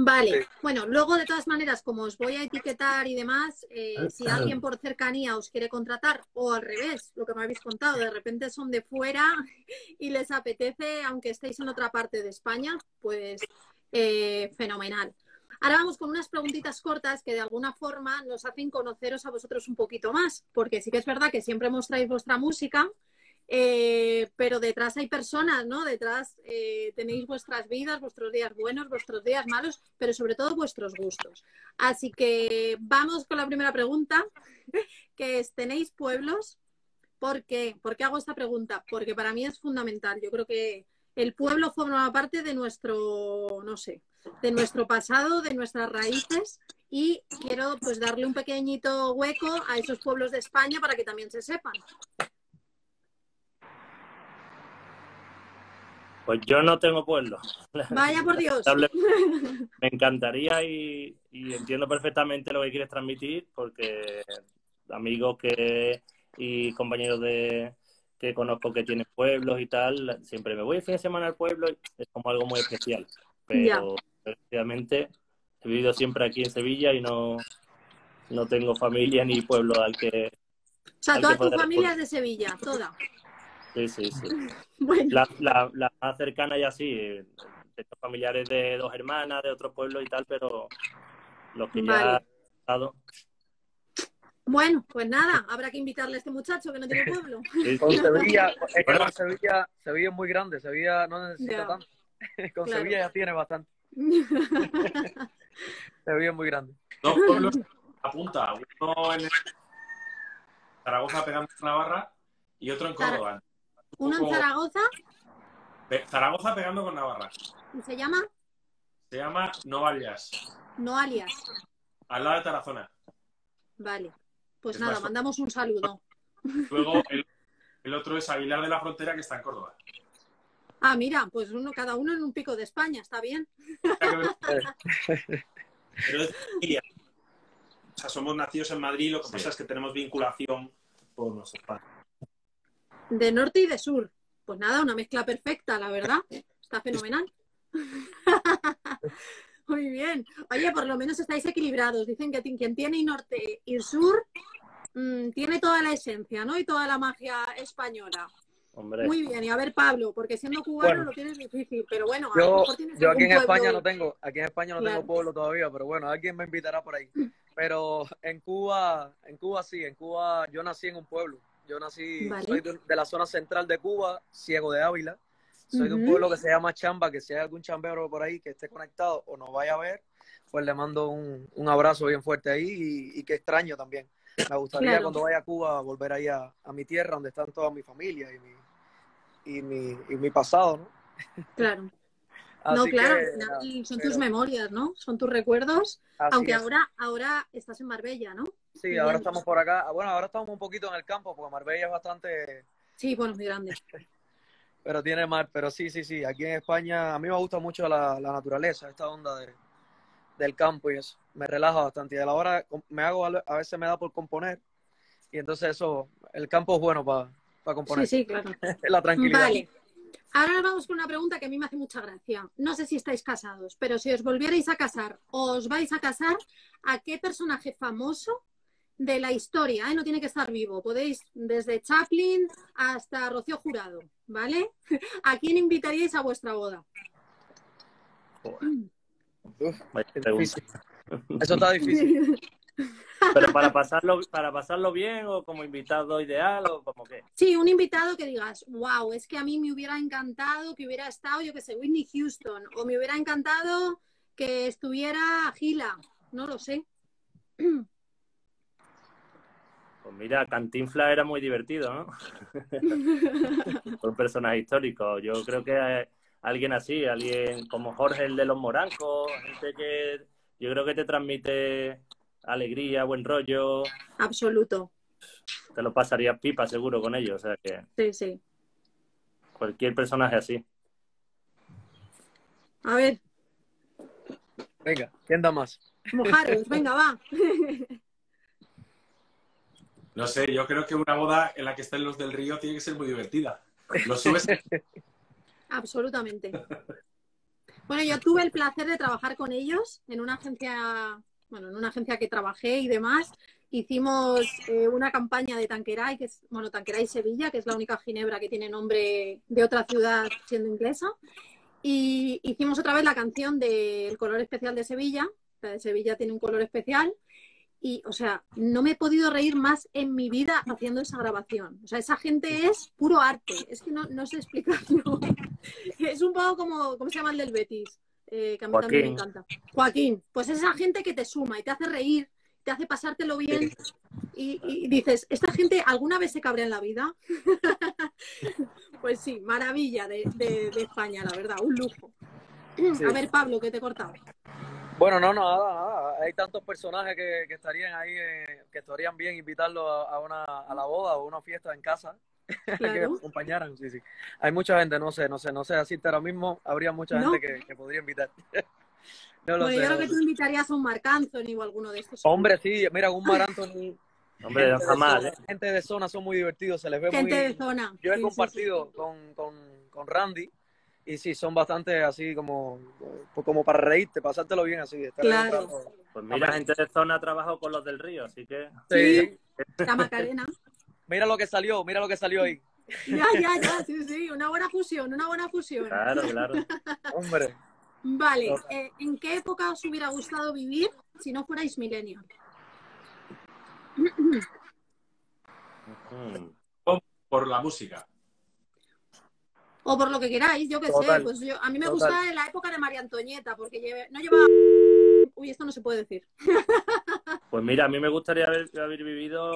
Vale, Sí. bueno, luego de todas maneras, como os voy a etiquetar y demás, eh, si alguien por cercanía os quiere contratar o al revés, lo que me habéis contado, de repente son de fuera y les apetece, aunque estéis en otra parte de España, pues eh, fenomenal. Ahora vamos con unas preguntitas cortas que de alguna forma nos hacen conoceros a vosotros un poquito más, porque sí que es verdad que siempre mostráis vuestra música, eh, pero detrás hay personas, ¿no? Detrás eh, tenéis vuestras vidas, vuestros días buenos, vuestros días malos, pero sobre todo vuestros gustos. Así que vamos con la primera pregunta, que es, ¿tenéis pueblos? ¿Por qué? ¿Por qué hago esta pregunta? Porque para mí es fundamental. Yo creo que el pueblo forma parte de nuestro, no sé, de nuestro pasado, de nuestras raíces y quiero pues darle un pequeñito hueco a esos pueblos de España para que también se sepan. Pues yo no tengo pueblo. Vaya por Dios. Me encantaría y, y entiendo perfectamente lo que quieres transmitir porque amigos que y compañeros de que conozco que tienen pueblos y tal, siempre me voy el fin de semana al pueblo y es como algo muy especial. Pero desgraciadamente he vivido siempre aquí en Sevilla y no, no tengo familia ni pueblo al que... O sea, toda tu familia es de Sevilla, toda. Sí, sí, sí. Bueno, La, la, la más cercana ya sí, eh, tengo familiares de dos hermanas, de otros pueblos y tal, pero los que ya Vale. he estado, bueno, pues nada, habrá que invitarle a este muchacho que no tiene pueblo. Con. Sevilla, es que con Sevilla, Sevilla es muy grande, Sevilla no necesita Ya. tanto. Con Claro. Sevilla ya tiene bastante. Sevilla es muy grande. Dos pueblos a punta, uno en Zaragoza pegando en Navarra y otro en Córdoba. Uno en Zaragoza Pe- Zaragoza pegando con Navarra. y se llama Se llama Novalias, No Alias. al lado de Tarazona. Vale. Pues Es nada, más- mandamos un saludo. Luego el, el otro es Aguilar de la Frontera, que está en Córdoba. Ah, mira, pues uno, cada uno en un pico de España, está bien. Pero es familia. O sea, somos nacidos en Madrid, lo que pasa es que tenemos vinculación por nuestros padres. De norte y de sur. Pues nada, una mezcla perfecta, la verdad. Está fenomenal. Muy bien. Oye, por lo menos estáis equilibrados. Dicen que quien tiene norte y sur mm, tiene toda la esencia, ¿no? Y toda la magia española. Hombre, Muy bien. Y a ver, Pablo, porque siendo cubano Bueno. lo tienes difícil, pero bueno, a lo Yo, mejor tienes yo aquí en España pueblo- no tengo, aquí en España no Claro. tengo pueblo todavía, pero bueno, alguien me invitará por ahí. Pero en Cuba, en Cuba sí, en Cuba yo nací en un pueblo. Yo nací, Vale. soy de, de la zona central de Cuba, Ciego de Ávila. Soy de un pueblo que se llama Chamba, que si hay algún chambero por ahí que esté conectado o nos vaya a ver, pues le mando un, un abrazo bien fuerte ahí y, y que extraño también. Me gustaría Claro. cuando vaya a Cuba volver ahí a, a mi tierra, donde están toda mi familia y mi, y mi, y mi pasado, ¿no? Claro. no, claro, que, nada, son pero tus memorias, ¿no? Son tus recuerdos. así Aunque es. ahora, ahora estás en Marbella, ¿no? Sí, ahora Bien. estamos por acá. Ah, Bueno, ahora estamos un poquito en el campo, porque Marbella es bastante, Sí, bueno, muy grande. pero tiene mar. Pero sí, sí, sí. Aquí en España a mí me gusta mucho la, la naturaleza, esta onda de, del campo y eso. Me relaja bastante. Y a la hora me hago, a veces me da por componer. Y entonces eso, el campo es bueno para componer. Sí, sí, claro. la tranquilidad. Vale. Ahora nos vamos con una pregunta que a mí me hace mucha gracia. No sé si estáis casados, pero si os volvierais a casar, ¿os vais a casar a qué personaje famoso de la historia? Eh? No tiene que estar vivo. Podéis desde Chaplin hasta Rocío Jurado, ¿vale? ¿A quién invitaríais a vuestra boda? Uf, Eso está difícil. Pero para pasarlo, para pasarlo bien o como invitado ideal o como qué. Sí, un invitado que digas, wow, es que a mí me hubiera encantado que hubiera estado, yo que sé, Whitney Houston, o me hubiera encantado que estuviera Gila, no lo sé. Pues mira, Cantinfla era muy divertido, ¿no? un personaje histórico. Yo creo que alguien así, alguien como Jorge el de los Morancos, gente que yo creo que te transmite alegría, buen rollo. Absoluto. Te lo pasaría pipa seguro con ellos, o sea que. Sí, sí. Cualquier personaje así. A ver. Venga, ¿quién da más? Mojaros, venga, va. No sé, yo creo que una boda en la que estén los del río tiene que ser muy divertida. Lo subes. Absolutamente. Bueno, yo tuve el placer de trabajar con ellos en una agencia bueno, en una agencia que trabajé y demás, hicimos eh, una campaña de Tanqueray, que es, bueno, Tanqueray Sevilla, que es la única ginebra que tiene nombre de otra ciudad siendo inglesa. Y hicimos otra vez la canción del color especial de Sevilla. La de Sevilla tiene un color especial. Y, o sea, no me he podido reír más en mi vida haciendo esa grabación. O sea, esa gente es puro arte. Es que no, no sé explicarlo. es un poco como, ¿cómo se llama el del Betis? Eh, que a mí también me encanta. Joaquín, pues es esa gente que te suma y te hace reír, te hace pasártelo bien y, dices, ¿esta gente alguna vez se cabrea en la vida? pues sí, maravilla de, España, la verdad, un lujo. A ver, Pablo, que te he cortado. Bueno, no, nada, nada. Hay tantos personajes que, estarían ahí, eh, que estarían bien invitarlos a, una, a la boda o a una fiesta en casa. que acompañaran, sí, sí. Hay mucha gente, no sé, no sé, no sé así ahora mismo habría mucha gente que, podría invitar. no bueno, yo creo que tú invitarías a un Marc Anthony o alguno de estos. Hombre, sí, mira, un Marc Anthony. Hombre, gente, jamás, de zona, ¿eh? gente de zona son muy divertidos, se les ve gente muy... de zona. Yo he compartido Con, con, con Randy y sí, son bastante así como, pues como para reírte, pasártelo bien así. claro. Pues mira, gente de zona ha trabajado con los del río, así que... Sí, la Macarena. Mira lo que salió, mira lo que salió ahí. Ya, ya, ya, sí, sí, una buena fusión, una buena fusión. Claro, claro. Hombre. Vale, eh, ¿en qué época os hubiera gustado vivir si no fuerais millennial? Por la música. O por lo que queráis, yo qué sé. Pues yo, a mí me gusta la época de María Antonieta, porque no llevaba... Uy, esto no se puede decir. Pues mira, a mí me gustaría haber, haber vivido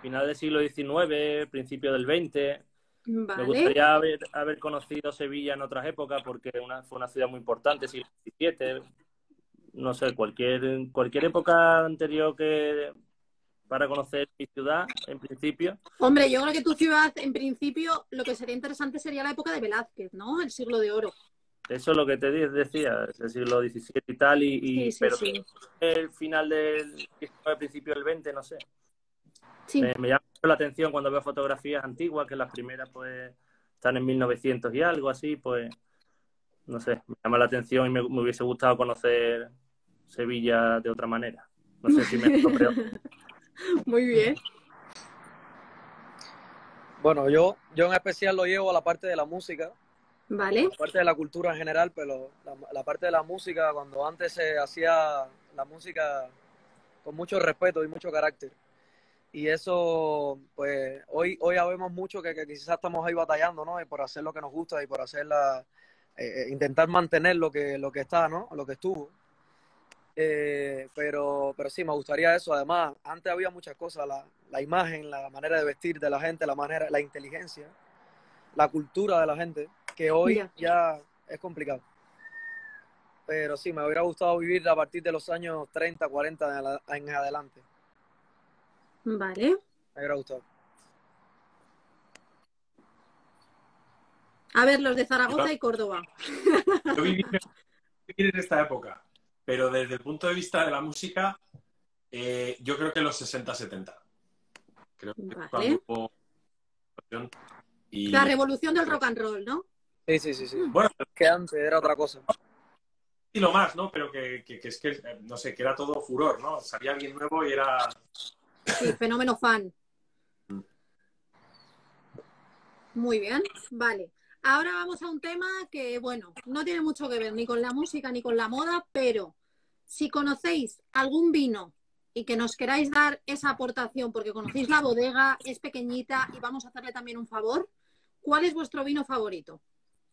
final del siglo XIX, principio del XX. Me gustaría haber, conocido Sevilla en otras épocas porque una, fue una ciudad muy importante, siglo XVII. No sé, cualquier, cualquier época anterior que para conocer mi ciudad, en principio. Hombre, yo creo que tu ciudad, en principio, lo que sería interesante sería la época de Velázquez, ¿no? El siglo de oro. Eso es lo que te decía, el siglo XVII y tal, y, pero el final del XIX, principio del XX, no sé. Me, llama la atención cuando veo fotografías antiguas, que las primeras pues están en 1900 y algo así, pues no sé, me llama la atención y me, hubiese gustado conocer Sevilla de otra manera. No sé si me. Muy bien. Bueno, yo, yo en especial lo llevo a la parte de la música. Vale. La parte de la cultura en general, pero la parte de la música, cuando antes se hacía la música con mucho respeto y mucho carácter y eso, pues, hoy, hoy vemos mucho que, quizás estamos ahí batallando, ¿no? Y por hacer lo que nos gusta y por hacer la, eh, eh, intentar mantener lo que, lo que está, ¿no? Lo que estuvo. Eh, pero, pero sí, me gustaría eso. Además, antes había muchas cosas, la, la, imagen, la manera de vestir de la gente, la manera, la inteligencia, la cultura de la gente, que hoy ya es complicado. Pero sí, me hubiera gustado vivir a partir de los años 30, 40 en adelante. Vale. Me hubiera gustado. A ver, los de Zaragoza y Córdoba. Yo viví, viví en esta época, pero desde el punto de vista de la música, eh, yo creo que los 60-70. Creo que Vale. cuando y, La revolución del rock and roll, ¿no? Sí, sí, sí, sí. bueno, Que antes era otra cosa. y lo más, ¿no? Pero que, que- que es que, eh, no sé, que era todo furor, ¿no? Salía alguien nuevo y era... Sí, fenómeno fan. Mm. Muy bien, vale. Ahora vamos a un tema que, bueno, no tiene mucho que ver ni con la música ni con la moda, pero si conocéis algún vino y que nos queráis dar esa aportación porque conocéis la bodega, es pequeñita y vamos a hacerle también un favor, ¿cuál es vuestro vino favorito?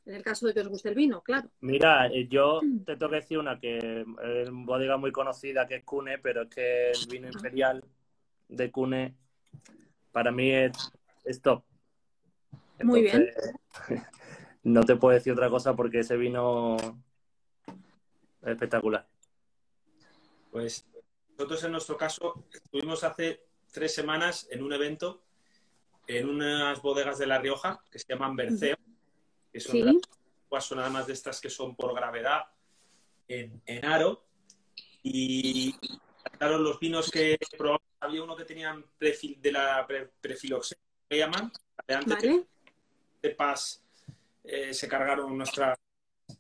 En el caso de que os guste el vino, claro. Mira, eh, yo te tengo que decir una que es una bodega muy conocida que es Cune, pero es que el vino imperial de Cune para mí es, es top. Muy bien. No te puedo decir otra cosa porque ese vino es espectacular. Pues nosotros en nuestro caso estuvimos hace tres semanas en un evento en unas bodegas de La Rioja que se llaman Berceo, que son, Sí. las- son además de estas que son por gravedad en, en aro. Y claro, los vinos que probamos, había uno que tenían prefil- de la pre- prefiloxenia, que llaman, de antes que ¿Vale? cepas eh, se cargaron nuestra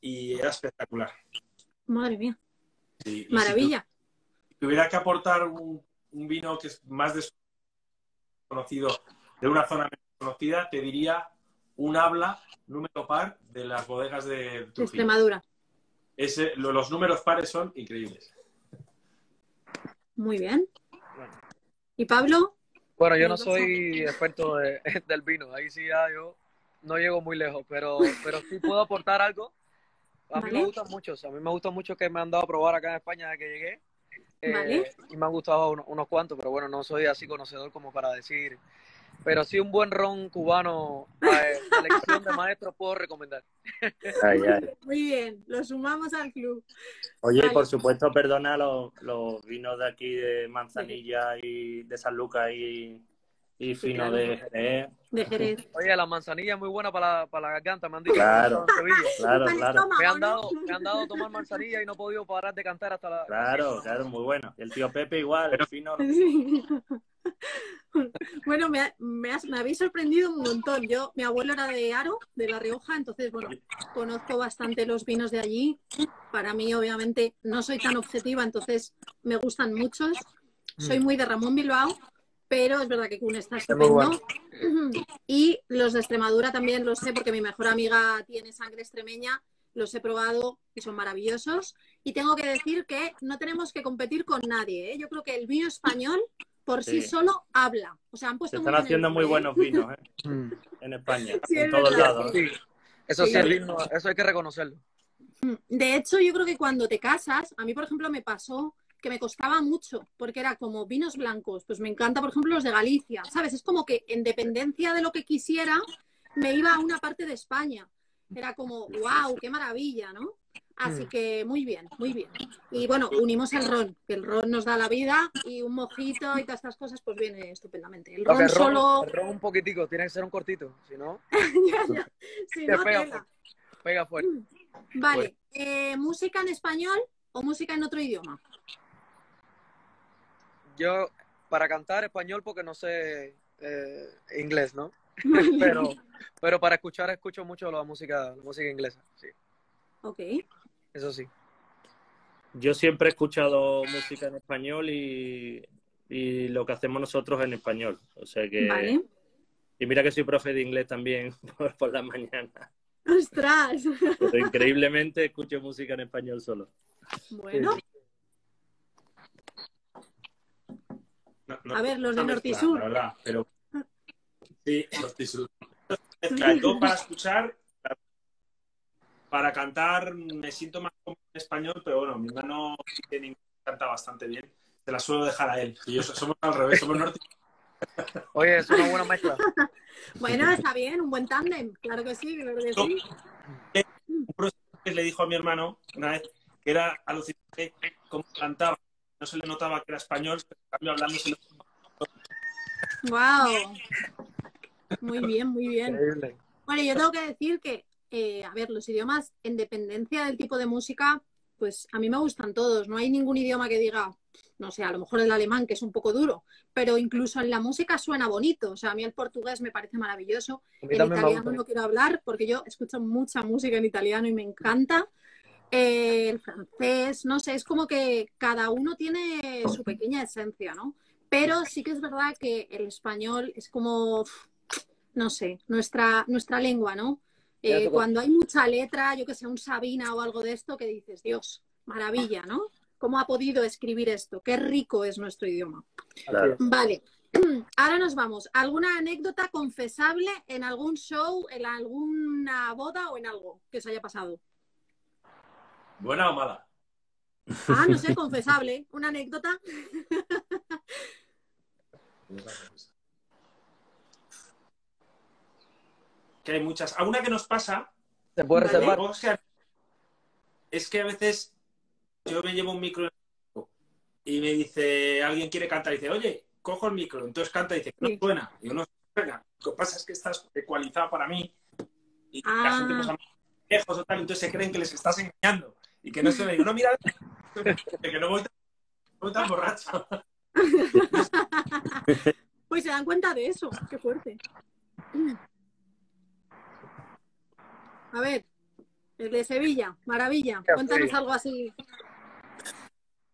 y era espectacular. Madre mía, si maravilla. tu- tuviera que aportar un, un vino que es más desconocido de una zona menos conocida, te diría un habla número par de las bodegas de Trujillo. Extremadura. Ese- lo- los números pares son increíbles. Muy bien. ¿Y Pablo? Bueno, yo no soy experto de- del vino, ahí sí ya yo no llego muy lejos, pero, pero sí puedo aportar algo. A mí Vale. me gustan muchos, a mí me gustan mucho que me han dado a probar acá en España desde que llegué. Eh, Vale. Y me han gustado unos, unos cuantos, pero bueno, no soy así conocedor como para decir. Pero sí un buen ron cubano, eh, selección de maestros puedo recomendar. Ay, ay. Muy bien, lo sumamos al club. Oye, y Vale. por supuesto, perdona los, los vinos de aquí de Manzanilla y de San Lucas y, y fino claro. de Jerez. De Jerez. Oye, la manzanilla es muy buena para la, para la garganta, me han dicho. Claro. Claro, claro. Me han dado, me han dado a tomar manzanilla y no he podido parar de cantar hasta la. Claro, claro, muy bueno. Y el tío Pepe igual, el fino. Sí. Bueno, me, ha- me, has- me habéis sorprendido un montón. Yo, mi abuelo era de Aro, de La Rioja, entonces, bueno, conozco bastante los vinos de allí. Para mí, obviamente, no soy tan objetiva, entonces me gustan muchos. Soy muy de Ramón Bilbao, pero es verdad que Cune está estupendo. Y los de Extremadura también los sé porque mi mejor amiga tiene sangre extremeña, los he probado y son maravillosos. Y tengo que decir que no tenemos que competir con nadie. ¿eh? Yo creo que el vino español por sí, Sí. solo habla. O sea, han puesto Se están muy bien el haciendo muy ¿eh? buenos vinos ¿eh? Mm. en España, Sí, es en todos verdad, lados. ¿eh? Sí, eso sí, eso hay que reconocerlo. De hecho, yo creo que cuando te casas, a mí, por ejemplo, me pasó que me costaba mucho, porque era como vinos blancos. Pues me encanta, por ejemplo, los de Galicia, ¿sabes? Es como que en dependencia de lo que quisiera, me iba a una parte de España. Era como, wow, qué maravilla, ¿no? Así Mm. que muy bien, muy bien. Y bueno, unimos el ron, que el ron nos da la vida y un mojito y todas estas cosas, pues viene estupendamente. El ron el ron, solo. el ron un poquitico, tiene que ser un cortito, si no, Ya, ya. Si no, pega. Pega fuerte. Vale, eh, ¿música en español o música en otro idioma? Yo, para cantar español, porque no sé eh, inglés, ¿no? Pero, pero para escuchar, escucho mucho la música, la música inglesa, sí, Ok. eso sí. Yo siempre he escuchado música en español y, y lo que hacemos nosotros en español. O sea que. Vale. Y mira que soy profe de inglés también por, por la mañana. ¡Ostras! Pero increíblemente escucho música en español solo. Bueno, No- no- a ver, los de norte y sur. la verdad, pero sí, Norte y sur. Yo para escuchar, para cantar me siento más cómodo en español, pero bueno, mi hermano canta bastante bien. Te la suelo dejar a él. Y yo so- somos al revés, somos norte Oye, es una buena mezcla. Bueno, está bien, un buen tándem. Claro que sí, claro que sí. que le dijo a mi hermano una vez que era alucinante cómo cantaba. No se le notaba que era español, pero en cambio hablando se le ¡Wow! Muy bien, muy bien. Increíble. Bueno, yo tengo que decir que eh, a ver, los idiomas, en dependencia del tipo de música, pues a mí me gustan todos. No hay ningún idioma que diga, no sé, a lo mejor el alemán, que es un poco duro, pero incluso en la música suena bonito. O sea, a mí el portugués me parece maravilloso. Me italiano no quiero hablar porque yo escucho mucha música en italiano y me encanta. Eh, el francés, no sé, es como que cada uno tiene su pequeña esencia, ¿no? Pero sí que es verdad que el español es como, no sé, nuestra, nuestra lengua, ¿no? Eh, cuando hay mucha letra, yo que sé, un Sabina o algo de esto, que dices, Dios, maravilla, ¿no? ¿Cómo ha podido escribir esto? Qué rico es nuestro idioma. Claro. Vale, ahora nos vamos. ¿Alguna anécdota confesable en algún show, en alguna boda o en algo que os haya pasado? ¿Buena o mala? Ah, no sé, confesable. ¿Una anécdota? Que hay muchas. Alguna que nos pasa ¿Se puede Vale. reservar? o sea, es que a veces yo me llevo un micro y me dice, alguien quiere cantar y dice, oye, cojo el micro, entonces canta y dice, no suena. Y yo no suena. Lo que pasa es que estás ecualizado para mí y la Ah. gente pues a mí, lejos o tal, entonces se creen que les estás engañando y que no suena. Y yo, no, mira, que no voy tan, no voy tan borracho. Pues se dan cuenta de eso. Qué fuerte. A ver, el de Sevilla, maravilla. Cuéntanos algo así.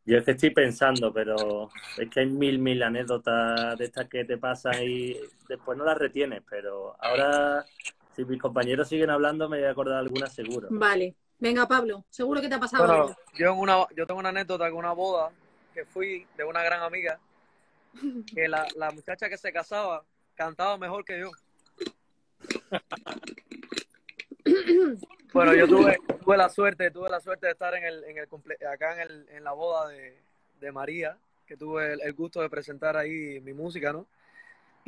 Yo es que estoy pensando, pero es que hay mil, mil anécdotas de estas que te pasan y después no las retienes, pero ahora, si mis compañeros siguen hablando, me voy a acordar alguna seguro. Vale. Venga, Pablo, seguro que te ha pasado Bueno, algo. yo, en una, yo tengo una anécdota con una boda que fui de una gran amiga, que la, la muchacha que se casaba cantaba mejor que yo. Bueno, yo tuve, tuve la suerte, tuve la suerte de estar en el, en el comple- acá en, el, en la boda de, de María, que tuve el, el gusto de presentar ahí mi música, ¿no?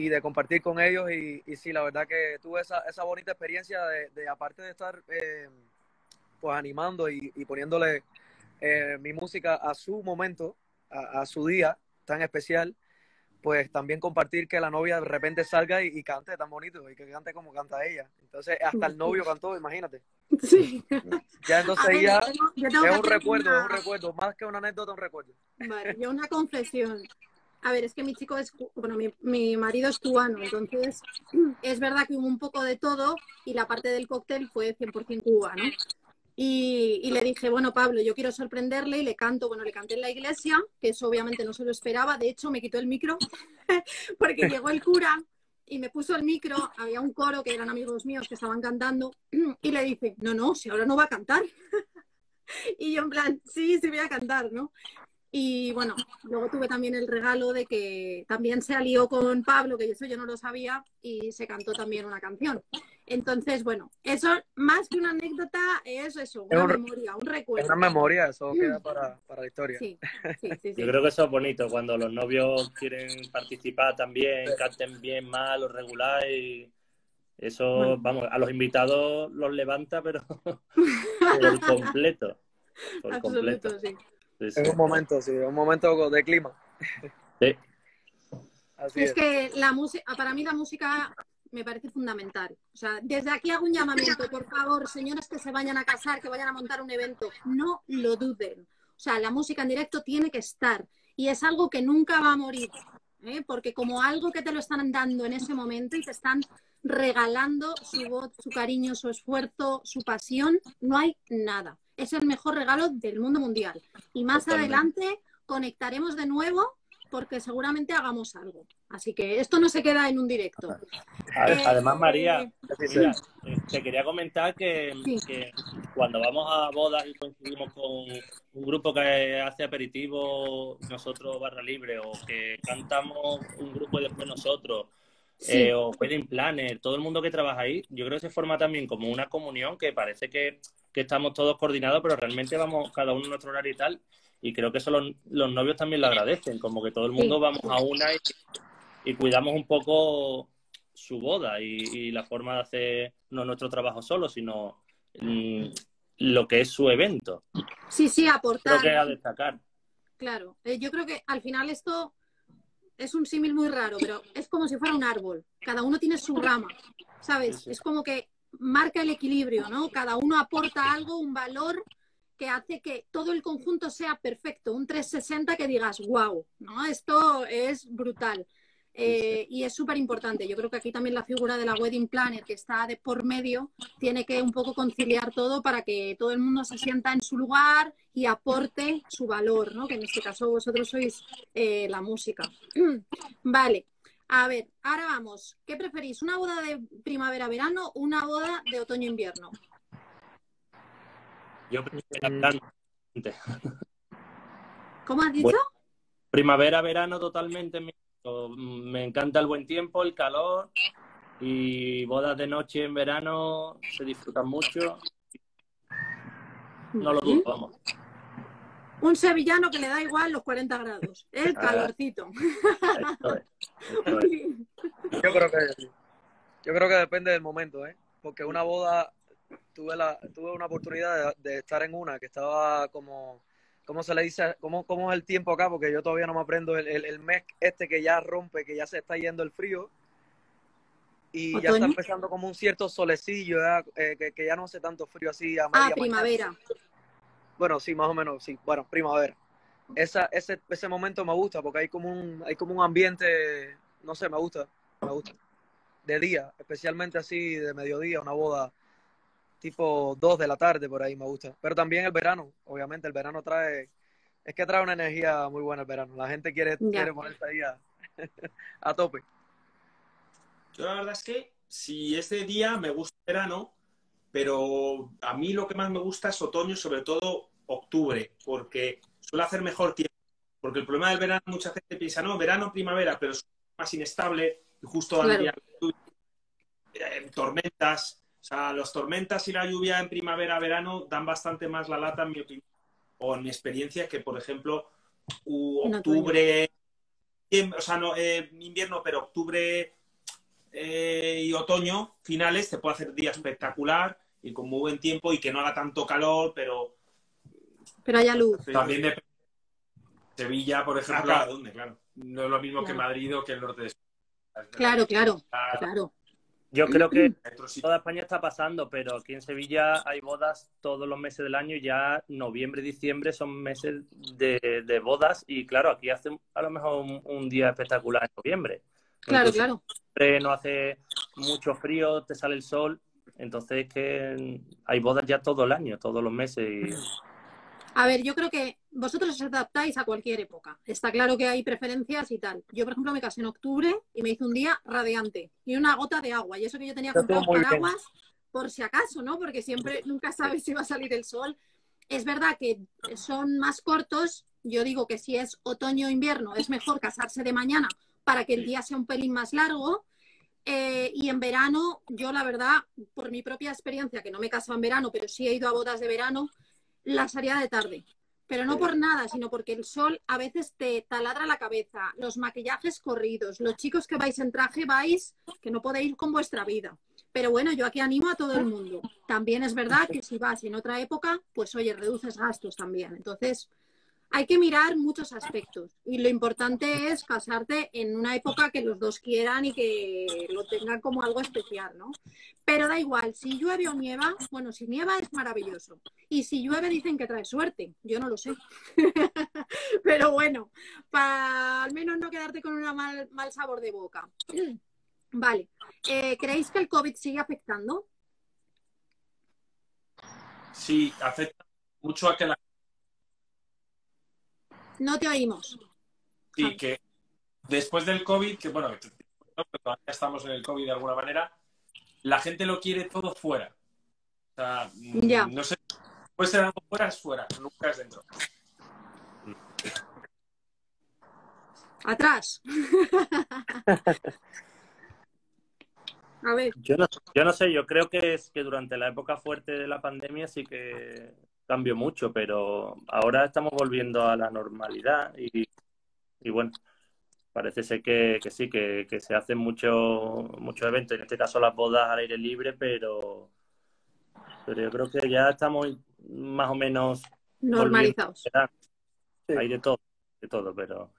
Y de compartir con ellos y, y sí, la verdad que tuve esa, esa bonita experiencia de, de aparte de estar eh, pues animando y, y poniéndole eh, mi música a su momento, a, a su día tan especial, pues también compartir que la novia de repente salga y, y cante tan bonito y que cante como canta ella. Entonces, hasta el novio cantó, imagínate. Sí. Ya entonces ver, ya yo tengo- yo tengo es un recuerdo, una- es un recuerdo, más que una anécdota, un recuerdo. Vale, yo una confesión. A ver, es que mi chico es, bueno, mi, mi marido es cubano, entonces es verdad que hubo un poco de todo y la parte del cóctel fue 100% Cuba, ¿no? Y, y le dije, bueno, Pablo, yo quiero sorprenderle y le canto, bueno, le canté en la iglesia, que eso obviamente no se lo esperaba, de hecho me quitó el micro porque llegó el cura y me puso el micro, había un coro que eran amigos míos que estaban cantando y le dice, no, no, si ahora no va a cantar. Y yo en plan, sí, sí voy a cantar, ¿no? Y bueno, luego tuve también el regalo de que también se alió con Pablo, que eso yo no lo sabía, y se cantó también una canción. Entonces, bueno, eso más que una anécdota es eso, Es una un re- memoria, un Es recuerdo. una memoria, eso queda para, para la historia. Sí, sí, sí, sí. Yo creo que eso es bonito, cuando los novios quieren participar también, canten bien, mal o regular, y eso, Bueno. vamos, a los invitados los levanta, pero por completo. Por completo. Sí. Sí, sí. Es un momento, sí, un momento de clima. Sí. Así Es es. que la música, para mí la música me parece fundamental. O sea, desde aquí hago un llamamiento, por favor, señores que se vayan a casar, que vayan a montar un evento, no lo duden. O sea, la música en directo tiene que estar y es algo que nunca va a morir, ¿eh? porque como algo que te lo están dando en ese momento y te están regalando su voz, su cariño, su esfuerzo, su pasión, no hay nada. Es el mejor regalo del mundo mundial. Y más Totalmente. adelante conectaremos de nuevo porque seguramente hagamos algo. Así que esto no se queda en un directo. Ade- Eh, Además, María, mira, eh, te quería comentar que, Sí. que cuando vamos a bodas y coincidimos con un grupo que hace aperitivo, nosotros barra libre, o que cantamos un grupo y después nosotros, Sí. eh, o Wedding Planner, todo el mundo que trabaja ahí, yo creo que se forma también como una comunión que parece que, que estamos todos coordinados, pero realmente vamos cada uno en nuestro horario y tal. Y creo que eso los, los novios también lo agradecen, como que todo el mundo Sí. vamos a una y, y cuidamos un poco su boda y, y la forma de hacer no nuestro trabajo solo, sino mm, lo que es su evento. Sí, sí, Creo aportar. que es a destacar. Claro, Eh, yo creo que al final esto es un símil muy raro, pero es como si fuera un árbol. Cada uno tiene su rama, ¿sabes? Es como que marca el equilibrio, ¿no? Cada uno aporta algo, un valor que hace que todo el conjunto sea perfecto, un 360 que digas, wow, ¿no? Esto es brutal. Eh, y es súper importante. Yo creo que aquí también la figura de la wedding planner que está de por medio tiene que un poco conciliar todo para que todo el mundo se sienta en su lugar y aporte su valor, ¿no? Que en este caso vosotros sois eh, la música. vale. A ver, ahora vamos. ¿Qué preferís? ¿Una boda de primavera-verano o una boda de otoño-invierno? Yo prefiero ¿Cómo has dicho? primavera-verano totalmente. Me encanta el buen tiempo, el calor y bodas de noche en verano se disfrutan mucho. No lo dudo, vamos un sevillano que le da igual los 40 grados, el ah. calorcito. Yo creo que yo creo que depende del momento, ¿eh? Porque una boda tuve la tuve una oportunidad de, estar en una que estaba como ¿cómo se le dice? ¿Cómo, ¿Cómo es el tiempo acá? Porque yo todavía no me aprendo el, el, mes este que ya rompe, que ya se está yendo el frío. Y ya está empezando como un cierto solecillo, eh, que, que, ya no hace tanto frío así a Ah, primavera. Bueno, sí, más o menos, sí. Bueno, primavera. Esa, ese, ese momento me gusta porque hay como un, hay como un ambiente, no sé, me gusta, me gusta. De día, especialmente así de mediodía, una boda tipo 2 de la tarde por ahí me gusta. Pero también el verano, obviamente, el verano trae, es que trae una energía muy buena el verano. La gente quiere, quiere ponerse ahí a, a tope. Yo la verdad es que si ese día me gusta el verano, pero a mí lo que más me gusta es otoño, sobre todo octubre, porque suele hacer mejor tiempo. Porque el problema del verano, mucha gente piensa, no, verano, primavera, pero es más inestable y justo al día eh, tormentas. O sea, las tormentas y la lluvia en primavera, verano dan bastante más la lata, en mi opinión, o en mi experiencia, que por ejemplo, octubre, o sea, no, eh, invierno, pero octubre eh, y otoño finales te puede hacer día espectacular y con muy buen tiempo y que no haga tanto calor, pero pero haya luz. También depende. Sevilla, por ejemplo, claro. no es lo mismo que Madrid o que el norte de España. Claro, claro, claro. Yo creo que toda España está pasando, pero aquí en Sevilla hay bodas todos los meses del año. Ya noviembre, diciembre son meses de, bodas y claro, aquí hace a lo mejor un, día espectacular en noviembre. Claro, claro. No hace mucho frío, te sale el sol. Entonces que hay bodas ya todo el año, todos los meses. Y... A ver, yo creo que vosotros os adaptáis a cualquier época. Está claro que hay preferencias y tal. Yo, por ejemplo, me casé en octubre y me hice un día radiante y una gota de agua. Y eso que yo tenía comprado paraguas por si acaso, ¿no? Porque siempre nunca sabes si va a salir el sol. Es verdad que son más cortos. Yo digo que si es otoño o invierno es mejor casarse de mañana para que el día sea un pelín más largo. Eh, y en verano, yo la verdad, por mi propia experiencia, que no me he casado en verano, pero sí he ido a bodas de verano, las haría de tarde. Pero no por nada, sino porque el sol a veces te taladra la cabeza, los maquillajes corridos, los chicos que vais en traje vais que no podéis ir con vuestra vida. Pero bueno, yo aquí animo a todo el mundo. También es verdad que si vas en otra época, pues oye, reduces gastos también. Entonces, hay que mirar muchos aspectos y lo importante es casarte en una época que los dos quieran y que lo tengan como algo especial, ¿no? Pero da igual, si llueve o nieva, bueno, si nieva es maravilloso. Y si llueve dicen que trae suerte, yo no lo sé. Pero bueno, para al menos no quedarte con un mal, mal sabor de boca. Vale, eh, ¿creéis que el COVID sigue afectando? Sí, afecta mucho a que la no te oímos. Sí, que después del COVID, que bueno, todavía estamos en el COVID de alguna manera, la gente lo quiere todo fuera. O sea, ya. no sé, puede ser algo fuera, es fuera, nunca es dentro. Atrás. A ver. Yo no, yo no sé, yo creo que es que durante la época fuerte de la pandemia sí que cambió mucho, pero ahora estamos volviendo a la normalidad y, bueno, parece ser que, sí, que, se hacen muchos muchos eventos, en este caso las bodas al aire libre, pero, pero yo creo que ya estamos más o menos normalizados. Hay de todo, de todo, pero...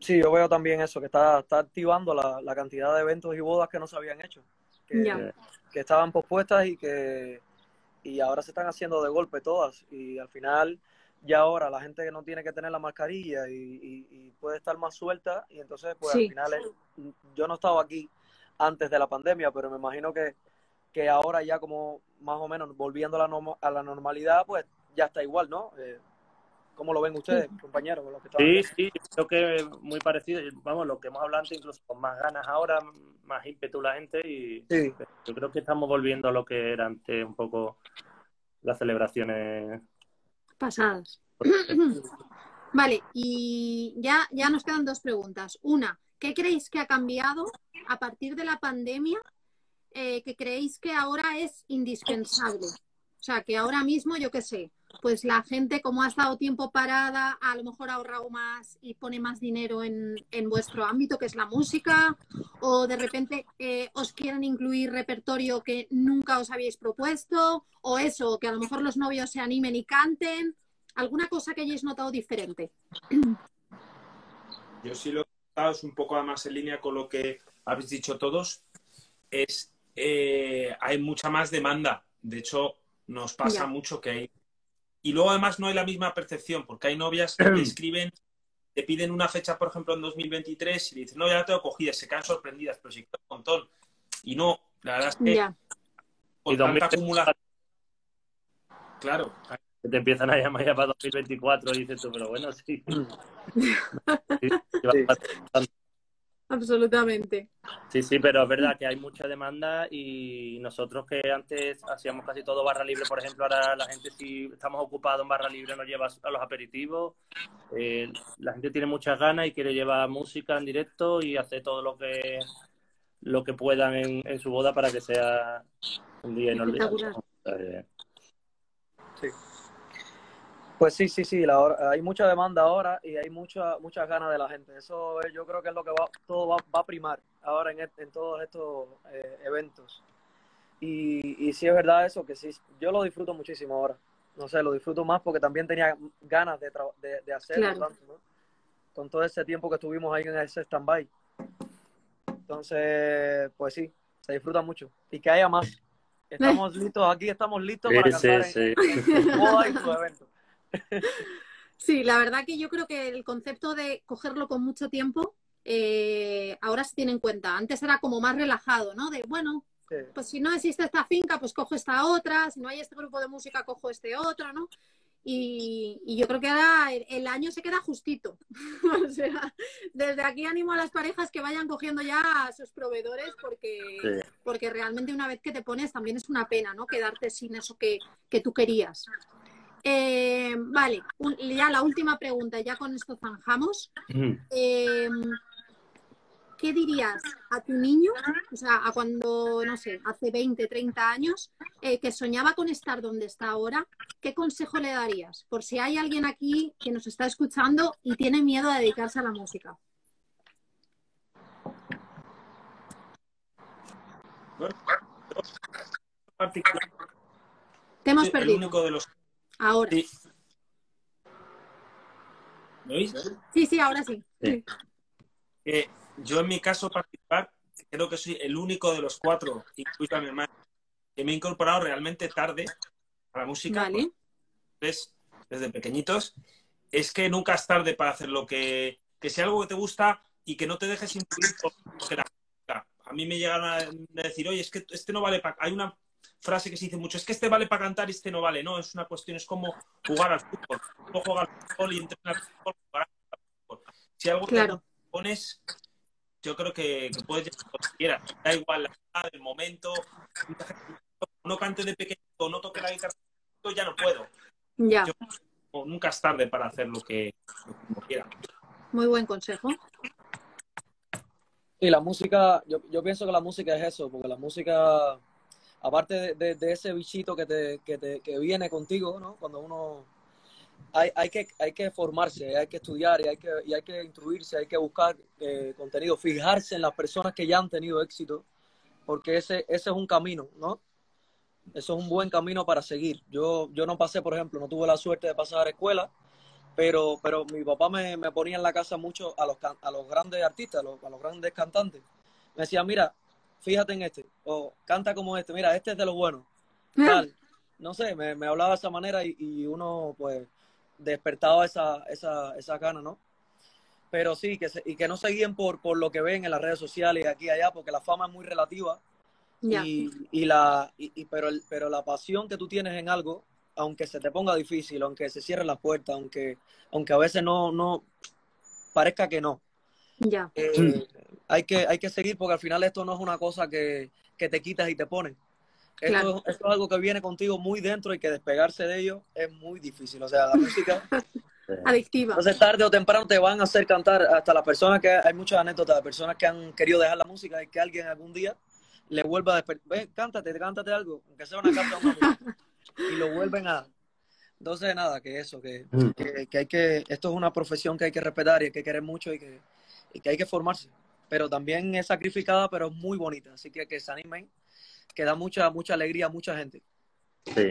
Sí, yo veo también eso, que está, está activando la, cantidad de eventos y bodas que no se habían hecho. que estaban pospuestas y que y ahora se están haciendo de golpe todas y al final ya ahora la gente que no tiene que tener la mascarilla y, puede estar más suelta y entonces pues al final yo no estaba aquí antes de la pandemia pero me imagino que, que ahora ya como más o menos volviendo a la, a la normalidad pues ya está igual no eh, ¿Cómo lo ven ustedes, compañeros? sí, sí, creo que muy parecido. Vamos, lo que hemos hablado antes, incluso con más ganas ahora, más ímpetu la gente y yo creo que estamos volviendo a lo que era antes un poco las celebraciones pasadas. vale, y ya, ya nos quedan dos preguntas. Una, ¿qué creéis que ha cambiado a partir de la pandemia eh, que creéis que ahora es indispensable? O sea, que ahora mismo, yo qué sé, pues la gente como ha estado tiempo parada, a lo mejor ha ahorrado más y pone más dinero en, vuestro ámbito, que es la música, o de repente eh, os quieren incluir repertorio que nunca os habíais propuesto, o eso, que a lo mejor los novios se animen y canten, alguna cosa que hayáis notado diferente. Yo sí lo he notado, es un poco más en línea con lo que habéis dicho todos, es eh, hay mucha más demanda. De hecho, nos pasa mucho que hay y luego además no hay la misma percepción, porque hay novias que te escriben, te piden una fecha, por ejemplo, en 2023 y dicen, no, ya la tengo cogida, se quedan sorprendidas, pero sí que un montón. Y no, la verdad es que con tanta acumulación... Claro. Te empiezan a llamar ya para 2024 y dices tú, pero bueno, sí. sí absolutamente. Sí, sí, pero es verdad que hay mucha demanda y nosotros que antes hacíamos casi todo barra libre, por ejemplo, ahora la gente si estamos ocupados en barra libre nos lleva a los aperitivos. Eh, la gente tiene muchas ganas y quiere llevar música en directo y hacer todo lo que lo que puedan en, su boda para que sea un día inolvidable. Eh, sí. Pues sí, sí, sí, hay mucha demanda ahora y hay mucha, muchas ganas de la gente. Eso yo creo que es lo que va, todo va, a primar ahora en, en todos estos eh, eventos. Y, y sí es verdad eso, que sí, yo lo disfruto muchísimo ahora. No sé, lo disfruto más porque también tenía ganas de, de, hacerlo con todo ese tiempo que estuvimos ahí en ese stand-by. Entonces, pues sí, se disfruta mucho. Y que haya más. Estamos listos, aquí estamos listos para cantar en, en, evento. Sí, la verdad que yo creo que el concepto de cogerlo con mucho tiempo eh, ahora se tiene en cuenta. Antes era como más relajado, ¿no? De, bueno, pues si no existe esta finca, pues cojo esta otra, si no hay este grupo de música, cojo este otro, ¿no? Y, yo creo que ahora el, año se queda justito. o sea, desde aquí animo a las parejas que vayan cogiendo ya a sus proveedores porque, porque realmente una vez que te pones también es una pena, ¿no? Quedarte sin eso que, que tú querías. Eh, vale, ya la última pregunta, ya con esto zanjamos. Eh, ¿Qué dirías a tu niño, o sea, a cuando, no sé, hace 20, 30 años, eh, que soñaba con estar donde está ahora? ¿Qué consejo le darías? Por si hay alguien aquí que nos está escuchando y tiene miedo a dedicarse a la música. Te hemos perdido. El único de los Ahora. Sí. ¿Me oís? Sí, sí, ahora sí. Eh, yo en mi caso particular creo que soy el único de los cuatro, incluso a mi hermano, que me he incorporado realmente tarde a la música. Vale. Pues, desde pequeñitos. Es que nunca es tarde para hacer lo que... Que sea algo que te gusta y que no te dejes influir por lo que A mí me llegaron a decir, oye, es que este no vale para... Hay una frase que se dice mucho, es que este vale para cantar y este no vale. No, es una cuestión, es como jugar al fútbol. No jugar al fútbol y entrenar al fútbol, jugar al fútbol. Si algo te pones, yo creo que, puedes llegar lo que quieras. Da igual la edad, el momento. No cante de pequeño, no toque la guitarra, ya no puedo. Ya. nunca es tarde para hacer lo que, lo quiera. Muy buen consejo. Y la música, yo, yo pienso que la música es eso, porque la música aparte de, ese bichito que, te, que, te, que viene contigo, ¿no? Cuando uno... Hay, hay, que, hay que formarse, hay que estudiar y hay que, y hay que instruirse, hay que buscar eh, contenido, fijarse en las personas que ya han tenido éxito, porque ese, ese es un camino, ¿no? Eso es un buen camino para seguir. Yo, yo no pasé, por ejemplo, no tuve la suerte de pasar a la escuela, pero, pero mi papá me, me ponía en la casa mucho a los, a los grandes artistas, a los, a los grandes cantantes. Me decía, mira, fíjate en este, o canta como este, mira, este es de los buenos. Tal. No sé, me, hablaba de esa manera y, uno, pues, despertaba esa, esa, esa gana, ¿no? Pero sí, que y que no se guíen por, por lo que ven en las redes sociales y aquí y allá, porque la fama es muy relativa. Y, y, la, y, pero, pero la pasión que tú tienes en algo, aunque se te ponga difícil, aunque se cierre la puerta, aunque, aunque a veces no, no parezca que no. Ya. Eh, hay, que, hay que seguir porque al final esto no es una cosa que, que te quitas y te pones. Esto, es algo que viene contigo muy dentro y que despegarse de ello es muy difícil. O sea, la música adictiva. Entonces tarde o temprano te van a hacer cantar hasta las personas que hay muchas anécdotas de personas que han querido dejar la música y que alguien algún día le vuelva a despertar. Ven, cántate, cántate algo, aunque sea una canta y lo vuelven a. Entonces, nada, que eso, mm. que, que, hay que. Esto es una profesión que hay que respetar y hay que querer mucho y que, y que hay que formarse. Pero también es sacrificada, pero es muy bonita. Así que que se animen, que da mucha, mucha alegría a mucha gente. Sí.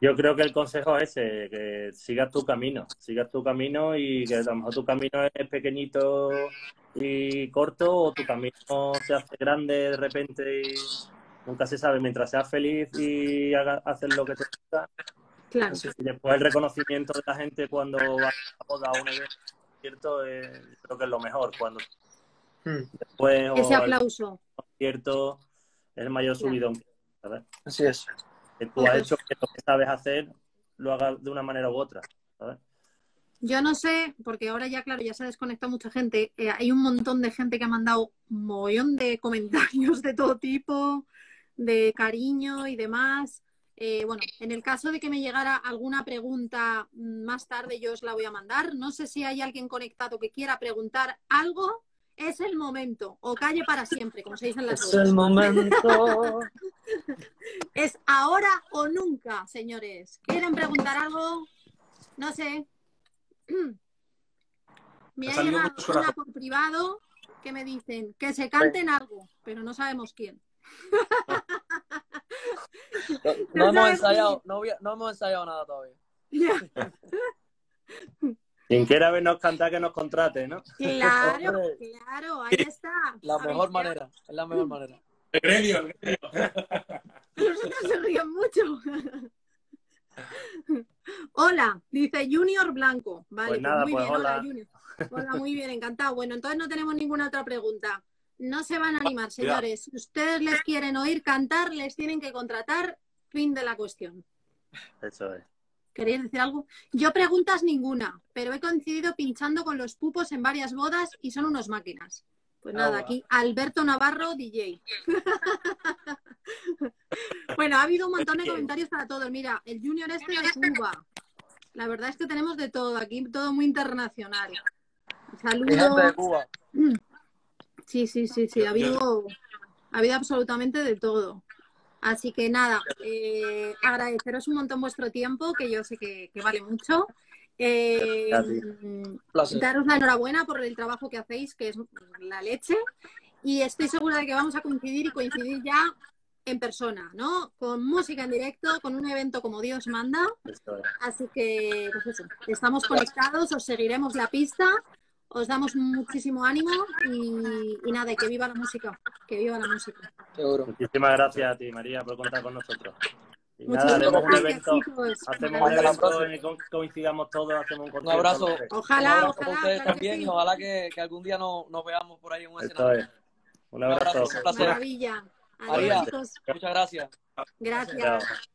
Yo creo que el consejo es ese, que sigas tu camino, sigas tu camino y que a lo mejor tu camino es pequeñito y corto o tu camino se hace grande de repente y nunca se sabe. Mientras seas feliz y hagas hacer lo que te gusta, claro. y después el reconocimiento de la gente cuando va a boda un evento, ¿cierto? Eh, creo que es lo mejor. Cuando hmm. después, Ese aplauso. Cierto, es el mayor subidón. ¿sabes? Así es que tú has hecho que lo que sabes hacer lo hagas de una manera u otra, Yo no sé, porque ahora ya, claro, ya se ha desconectado mucha gente. Eh, hay un montón de gente que ha mandado un montón de comentarios de todo tipo, de cariño y demás. Eh, bueno, en el caso de que me llegara alguna pregunta más tarde, yo os la voy a mandar. No sé si hay alguien conectado que quiera preguntar algo es el momento, o calle para siempre, como se dice en las Es el momento. es ahora o nunca, señores. ¿Quieren preguntar algo? No sé. Me ha llegado una por privado que me dicen que se canten algo, pero no sabemos quién. No, hemos ensayado, no, no hemos ensayado nada todavía. Quien quiera vernos cantar, que nos contrate, ¿no? Claro, claro, ahí está. La mejor manera, es la mejor manera. El gremio, el gremio. se ríen mucho. Hola, dice Junior Blanco. Vale, pues, nada, muy pues bien, hola. Junior. Hola, muy bien, encantado. Bueno, entonces no tenemos ninguna otra pregunta. No se van a animar, señores. Si ustedes les quieren oír cantar, les tienen que contratar. Fin de la cuestión. Eso es. ¿Queréis decir algo? Yo preguntas ninguna, pero he coincidido pinchando con los pupos en varias bodas y son unos máquinas. Pues ah, nada, aquí Alberto Navarro, DJ. bueno, ha habido un montón de comentarios para todos. Mira, el Junior este de Cuba. La verdad es que tenemos de todo, aquí todo muy internacional. Saludos. Sí, sí, sí, sí, ha habido, ha habido absolutamente de todo. Así que nada, eh, agradeceros un montón vuestro tiempo, que yo sé que, vale mucho. Eh, daros la enhorabuena por el trabajo que hacéis, que es la leche. Y estoy segura de que vamos a coincidir y coincidir ya en persona, ¿no? Con música en directo, con un evento como Dios manda. Así que, pues eso, estamos conectados, os seguiremos la pista os damos muchísimo ánimo y, nada, que viva la música, que viva la música. Seguro. Muchísimas gracias a ti, María, por contar con nosotros. Y nada, haremos un evento, hacemos un evento en el que coincidamos todos, hacemos un Un abrazo. Ojalá, un ojalá. ustedes también y ojalá que, que, algún día nos veamos por ahí en un escenario. Un abrazo. Un abrazo. Maravilla. María, muchas gracias. Gracias.